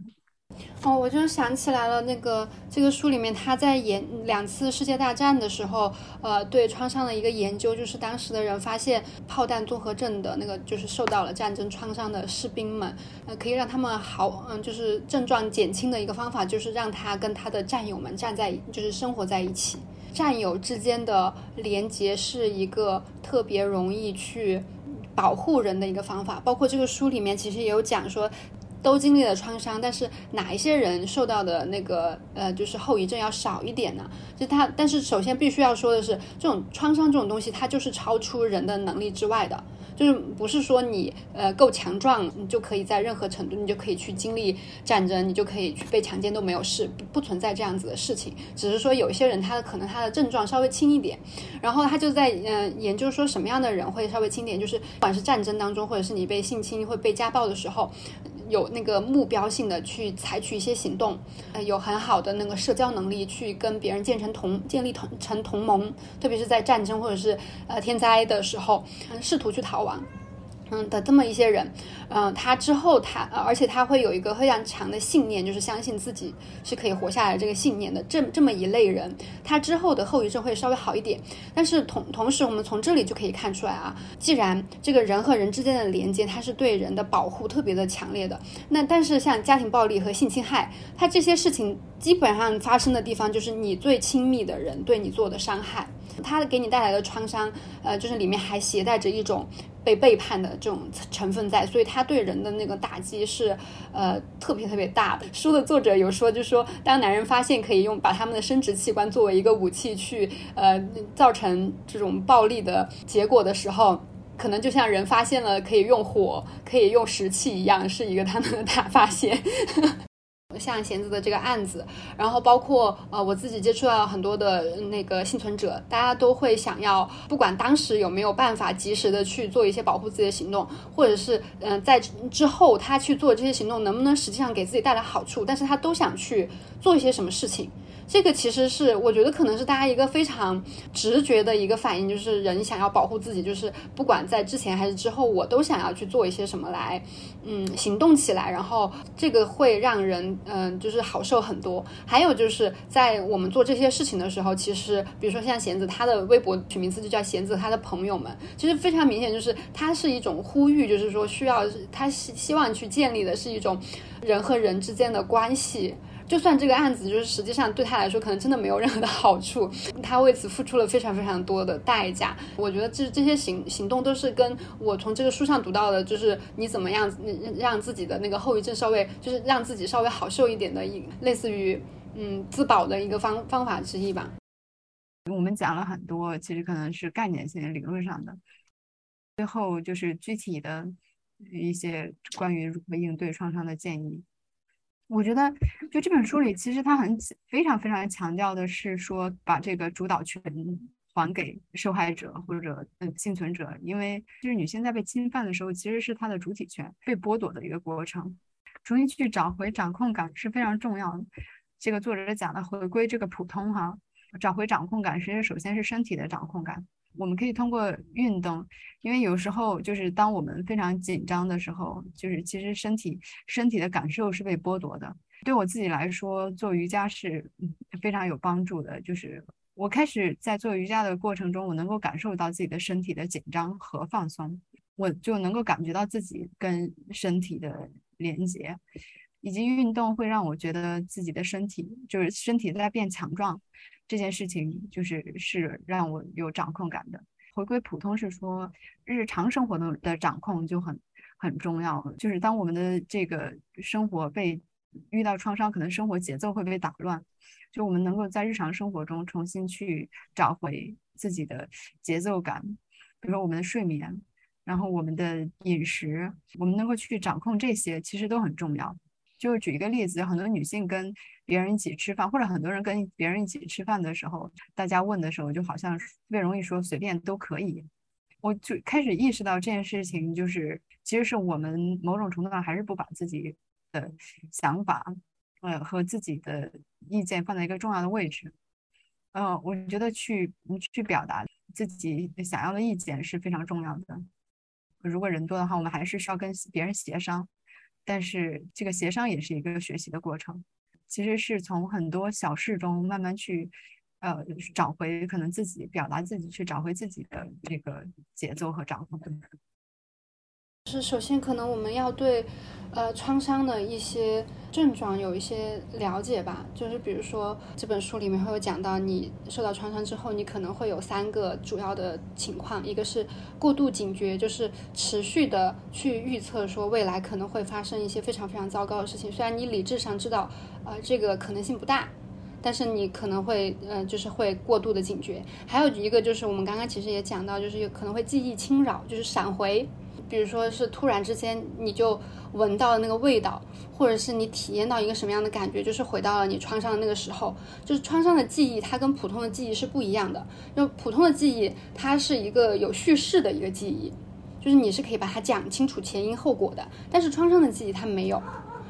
哦，我就想起来了，那个这个书里面他在研两次世界大战的时候，呃，对创伤的一个研究，就是当时的人发现炮弹综合症的那个，就是受到了战争创伤的士兵们，呃，可以让他们好，嗯，就是症状减轻的一个方法，就是让他跟他的战友们站在，就是生活在一起。战友之间的连接是一个特别容易去保护人的一个方法，包括这个书里面其实也有讲说。都经历了创伤，但是哪一些人受到的那个呃，就是后遗症要少一点呢？就他，但是首先必须要说的是，这种创伤这种东西，它就是超出人的能力之外的，就是不是说你呃够强壮，你就可以在任何程度，你就可以去经历战争，你就可以去被强奸都没有事，不不存在这样子的事情。只是说有一些人，他的可能他的症状稍微轻一点，然后他就在嗯研究说什么样的人会稍微轻点，就是不管是战争当中，或者是你被性侵或被家暴的时候。有那个目标性的去采取一些行动，呃，有很好的那个社交能力去跟别人建成同建立同成同盟，特别是在战争或者是呃天灾的时候，试图去逃亡。嗯的这么一些人，嗯，他之后他，而且他会有一个非常强的信念，就是相信自己是可以活下来这个信念的。这这么一类人，他之后的后遗症会稍微好一点。但是同同时，我们从这里就可以看出来啊，既然这个人和人之间的连接，它是对人的保护特别的强烈的。那但是像家庭暴力和性侵害，它这些事情基本上发生的地方，就是你最亲密的人对你做的伤害。它给你带来的创伤，呃，就是里面还携带着一种被背叛的这种成分在，所以它对人的那个打击是，呃，特别特别大的。书的作者有说，就说当男人发现可以用把他们的生殖器官作为一个武器去，呃，造成这种暴力的结果的时候，可能就像人发现了可以用火、可以用石器一样，是一个他们的大发现。像弦子的这个案子，然后包括呃我自己接触到很多的那个幸存者，大家都会想要，不管当时有没有办法及时的去做一些保护自己的行动，或者是嗯在之后他去做这些行动能不能实际上给自己带来好处，但是他都想去做一些什么事情。这个其实是我觉得可能是大家一个非常直觉的一个反应，就是人想要保护自己，就是不管在之前还是之后，我都想要去做一些什么来，嗯，行动起来，然后这个会让人嗯，就是好受很多。还有就是在我们做这些事情的时候，其实比如说像弦子，他的微博取名字就叫弦子，他的朋友们，其实非常明显，就是他是一种呼吁，就是说需要他希希望去建立的是一种人和人之间的关系。就算这个案子就是实际上对他来说可能真的没有任何的好处，他为此付出了非常非常多的代价。我觉得这这些行行动都是跟我从这个书上读到的，就是你怎么样让自己的那个后遗症稍微就是让自己稍微好受一点的一类似于嗯自保的一个方方法之一吧。我们讲了很多，其实可能是概念性的、理论上的，最后就是具体的一些关于如何应对创伤的建议。我觉得，就这本书里，其实他很非常非常强调的是说，把这个主导权还给受害者或者嗯幸存者，因为就是女性在被侵犯的时候，其实是她的主体权被剥夺的一个过程，重新去找回掌控感是非常重要的。这个作者是讲的回归这个普通哈，找回掌控感，其实首先是身体的掌控感。我们可以通过运动，因为有时候就是当我们非常紧张的时候，就是其实身体身体的感受是被剥夺的。对我自己来说，做瑜伽是非常有帮助的。就是我开始在做瑜伽的过程中，我能够感受到自己的身体的紧张和放松，我就能够感觉到自己跟身体的连接，以及运动会让我觉得自己的身体就是身体在变强壮。这件事情就是是让我有掌控感的。回归普通是说日常生活的的掌控就很很重要。就是当我们的这个生活被遇到创伤，可能生活节奏会被打乱，就我们能够在日常生活中重新去找回自己的节奏感，比如说我们的睡眠，然后我们的饮食，我们能够去掌控这些，其实都很重要。就举一个例子，很多女性跟别人一起吃饭，或者很多人跟别人一起吃饭的时候，大家问的时候，就好像特别容易说随便都可以。我就开始意识到这件事情，就是其实是我们某种程度上还是不把自己的想法，呃和自己的意见放在一个重要的位置。嗯，我觉得去去表达自己想要的意见是非常重要的。如果人多的话，我们还是需要跟别人协商。但是这个协商也是一个学习的过程，其实是从很多小事中慢慢去，呃，找回可能自己表达自己，去找回自己的这个节奏和掌控。是首先，可能我们要对，呃，创伤的一些症状有一些了解吧。就是比如说，这本书里面会有讲到，你受到创伤之后，你可能会有三个主要的情况：一个是过度警觉，就是持续的去预测说未来可能会发生一些非常非常糟糕的事情。虽然你理智上知道，呃，这个可能性不大，但是你可能会，呃，就是会过度的警觉。还有一个就是我们刚刚其实也讲到，就是有可能会记忆侵扰，就是闪回。比如说是突然之间你就闻到了那个味道，或者是你体验到一个什么样的感觉，就是回到了你创伤的那个时候。就是创伤的记忆，它跟普通的记忆是不一样的。就普通的记忆，它是一个有叙事的一个记忆，就是你是可以把它讲清楚前因后果的。但是创伤的记忆它没有，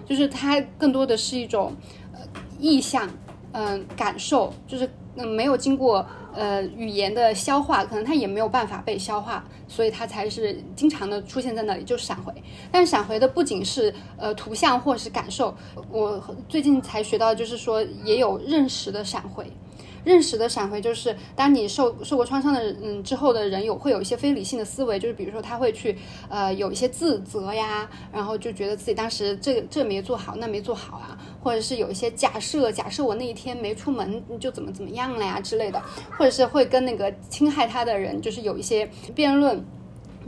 就是它更多的是一种呃意象，嗯，感受，就是嗯没有经过。呃，语言的消化可能它也没有办法被消化，所以它才是经常的出现在那里，就是闪回。但闪回的不仅是呃图像或是感受，我最近才学到，就是说也有认识的闪回。认识的闪回就是，当你受受过创伤的嗯之后的人有会有一些非理性的思维，就是比如说他会去呃有一些自责呀，然后就觉得自己当时这这没做好，那没做好啊，或者是有一些假设，假设我那一天没出门就怎么怎么样了呀之类的，或者是会跟那个侵害他的人就是有一些辩论。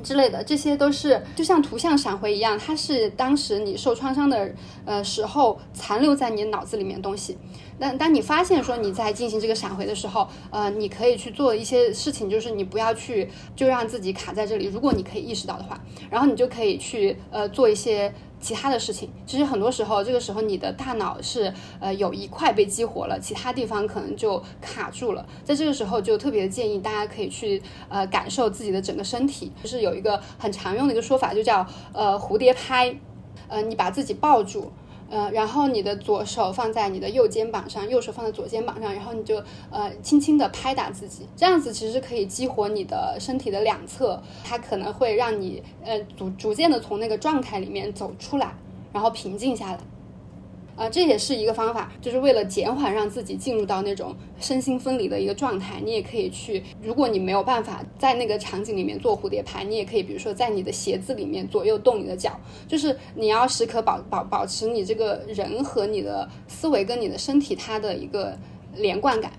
之类的，这些都是就像图像闪回一样，它是当时你受创伤的呃时候残留在你脑子里面的东西。那当你发现说你在进行这个闪回的时候，呃，你可以去做一些事情，就是你不要去就让自己卡在这里。如果你可以意识到的话，然后你就可以去呃做一些。其他的事情，其实很多时候，这个时候你的大脑是呃有一块被激活了，其他地方可能就卡住了。在这个时候，就特别建议大家可以去呃感受自己的整个身体，就是有一个很常用的一个说法，就叫呃蝴蝶拍，呃你把自己抱住。呃，然后你的左手放在你的右肩膀上，右手放在左肩膀上，然后你就呃轻轻的拍打自己，这样子其实可以激活你的身体的两侧，它可能会让你呃逐逐渐的从那个状态里面走出来，然后平静下来。啊，这也是一个方法，就是为了减缓让自己进入到那种身心分离的一个状态。你也可以去，如果你没有办法在那个场景里面做蝴蝶拍，你也可以，比如说在你的鞋子里面左右动你的脚，就是你要时刻保保保持你这个人和你的思维跟你的身体它的一个连贯感，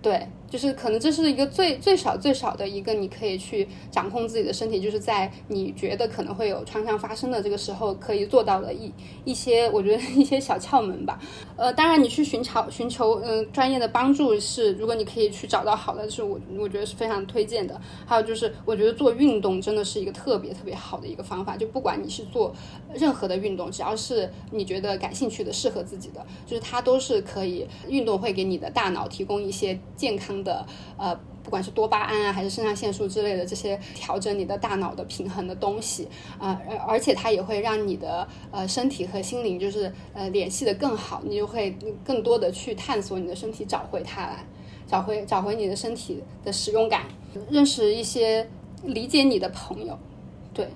对。就是可能这是一个最最少最少的一个你可以去掌控自己的身体，就是在你觉得可能会有创伤发生的这个时候可以做到的一一些，我觉得 一些小窍门吧。呃，当然你去寻找寻求嗯专业的帮助是，如果你可以去找到好的，是我我觉得是非常推荐的。还有就是我觉得做运动真的是一个特别特别好的一个方法，就不管你是做任何的运动，只要是你觉得感兴趣的、适合自己的，就是它都是可以。运动会给你的大脑提供一些健康。的呃，不管是多巴胺啊，还是肾上腺素之类的这些调整你的大脑的平衡的东西啊，而而且它也会让你的呃身体和心灵就是呃联系的更好，你就会更多的去探索你的身体，找回它来，找回找回你的身体的使用感，认识一些理解你的朋友，对。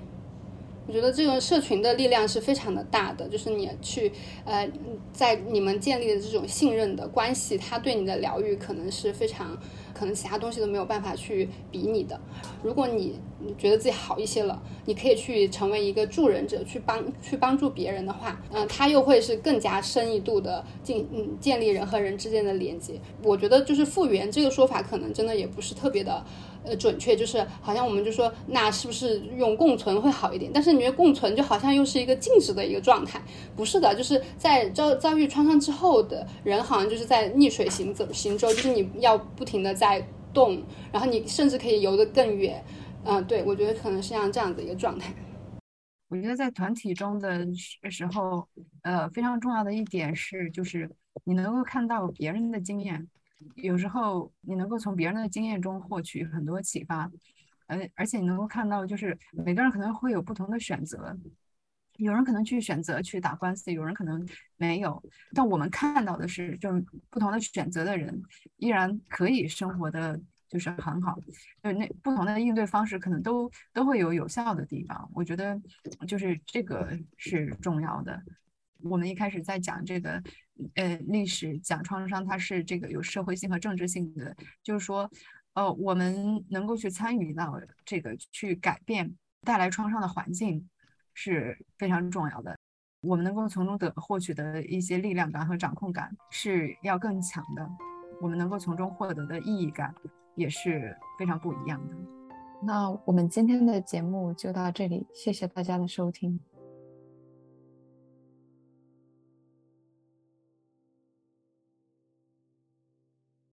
我觉得这个社群的力量是非常的大的，就是你去，呃，在你们建立的这种信任的关系，他对你的疗愈可能是非常，可能其他东西都没有办法去比拟的。如果你觉得自己好一些了，你可以去成为一个助人者，去帮去帮助别人的话，嗯，他又会是更加深一度的建嗯建立人和人之间的连接。我觉得就是复原这个说法，可能真的也不是特别的。呃，准确就是好像我们就说，那是不是用共存会好一点？但是你觉得共存就好像又是一个静止的一个状态，不是的，就是在遭遭遇创伤之后的人，好像就是在逆水行走行舟，就是你要不停的在动，然后你甚至可以游得更远。嗯，对，我觉得可能是像这样的一个状态。我觉得在团体中的时候，呃，非常重要的一点是，就是你能够看到别人的经验。有时候你能够从别人的经验中获取很多启发，而而且你能够看到，就是每个人可能会有不同的选择，有人可能去选择去打官司，有人可能没有。但我们看到的是，就是不同的选择的人依然可以生活的就是很好。就那不同的应对方式，可能都都会有有效的地方。我觉得就是这个是重要的。我们一开始在讲这个，呃，历史讲创伤，它是这个有社会性和政治性的，就是说，呃，我们能够去参与到这个去改变带来创伤的环境是非常重要的。我们能够从中得获取的一些力量感和掌控感是要更强的，我们能够从中获得的意义感也是非常不一样的。那我们今天的节目就到这里，谢谢大家的收听。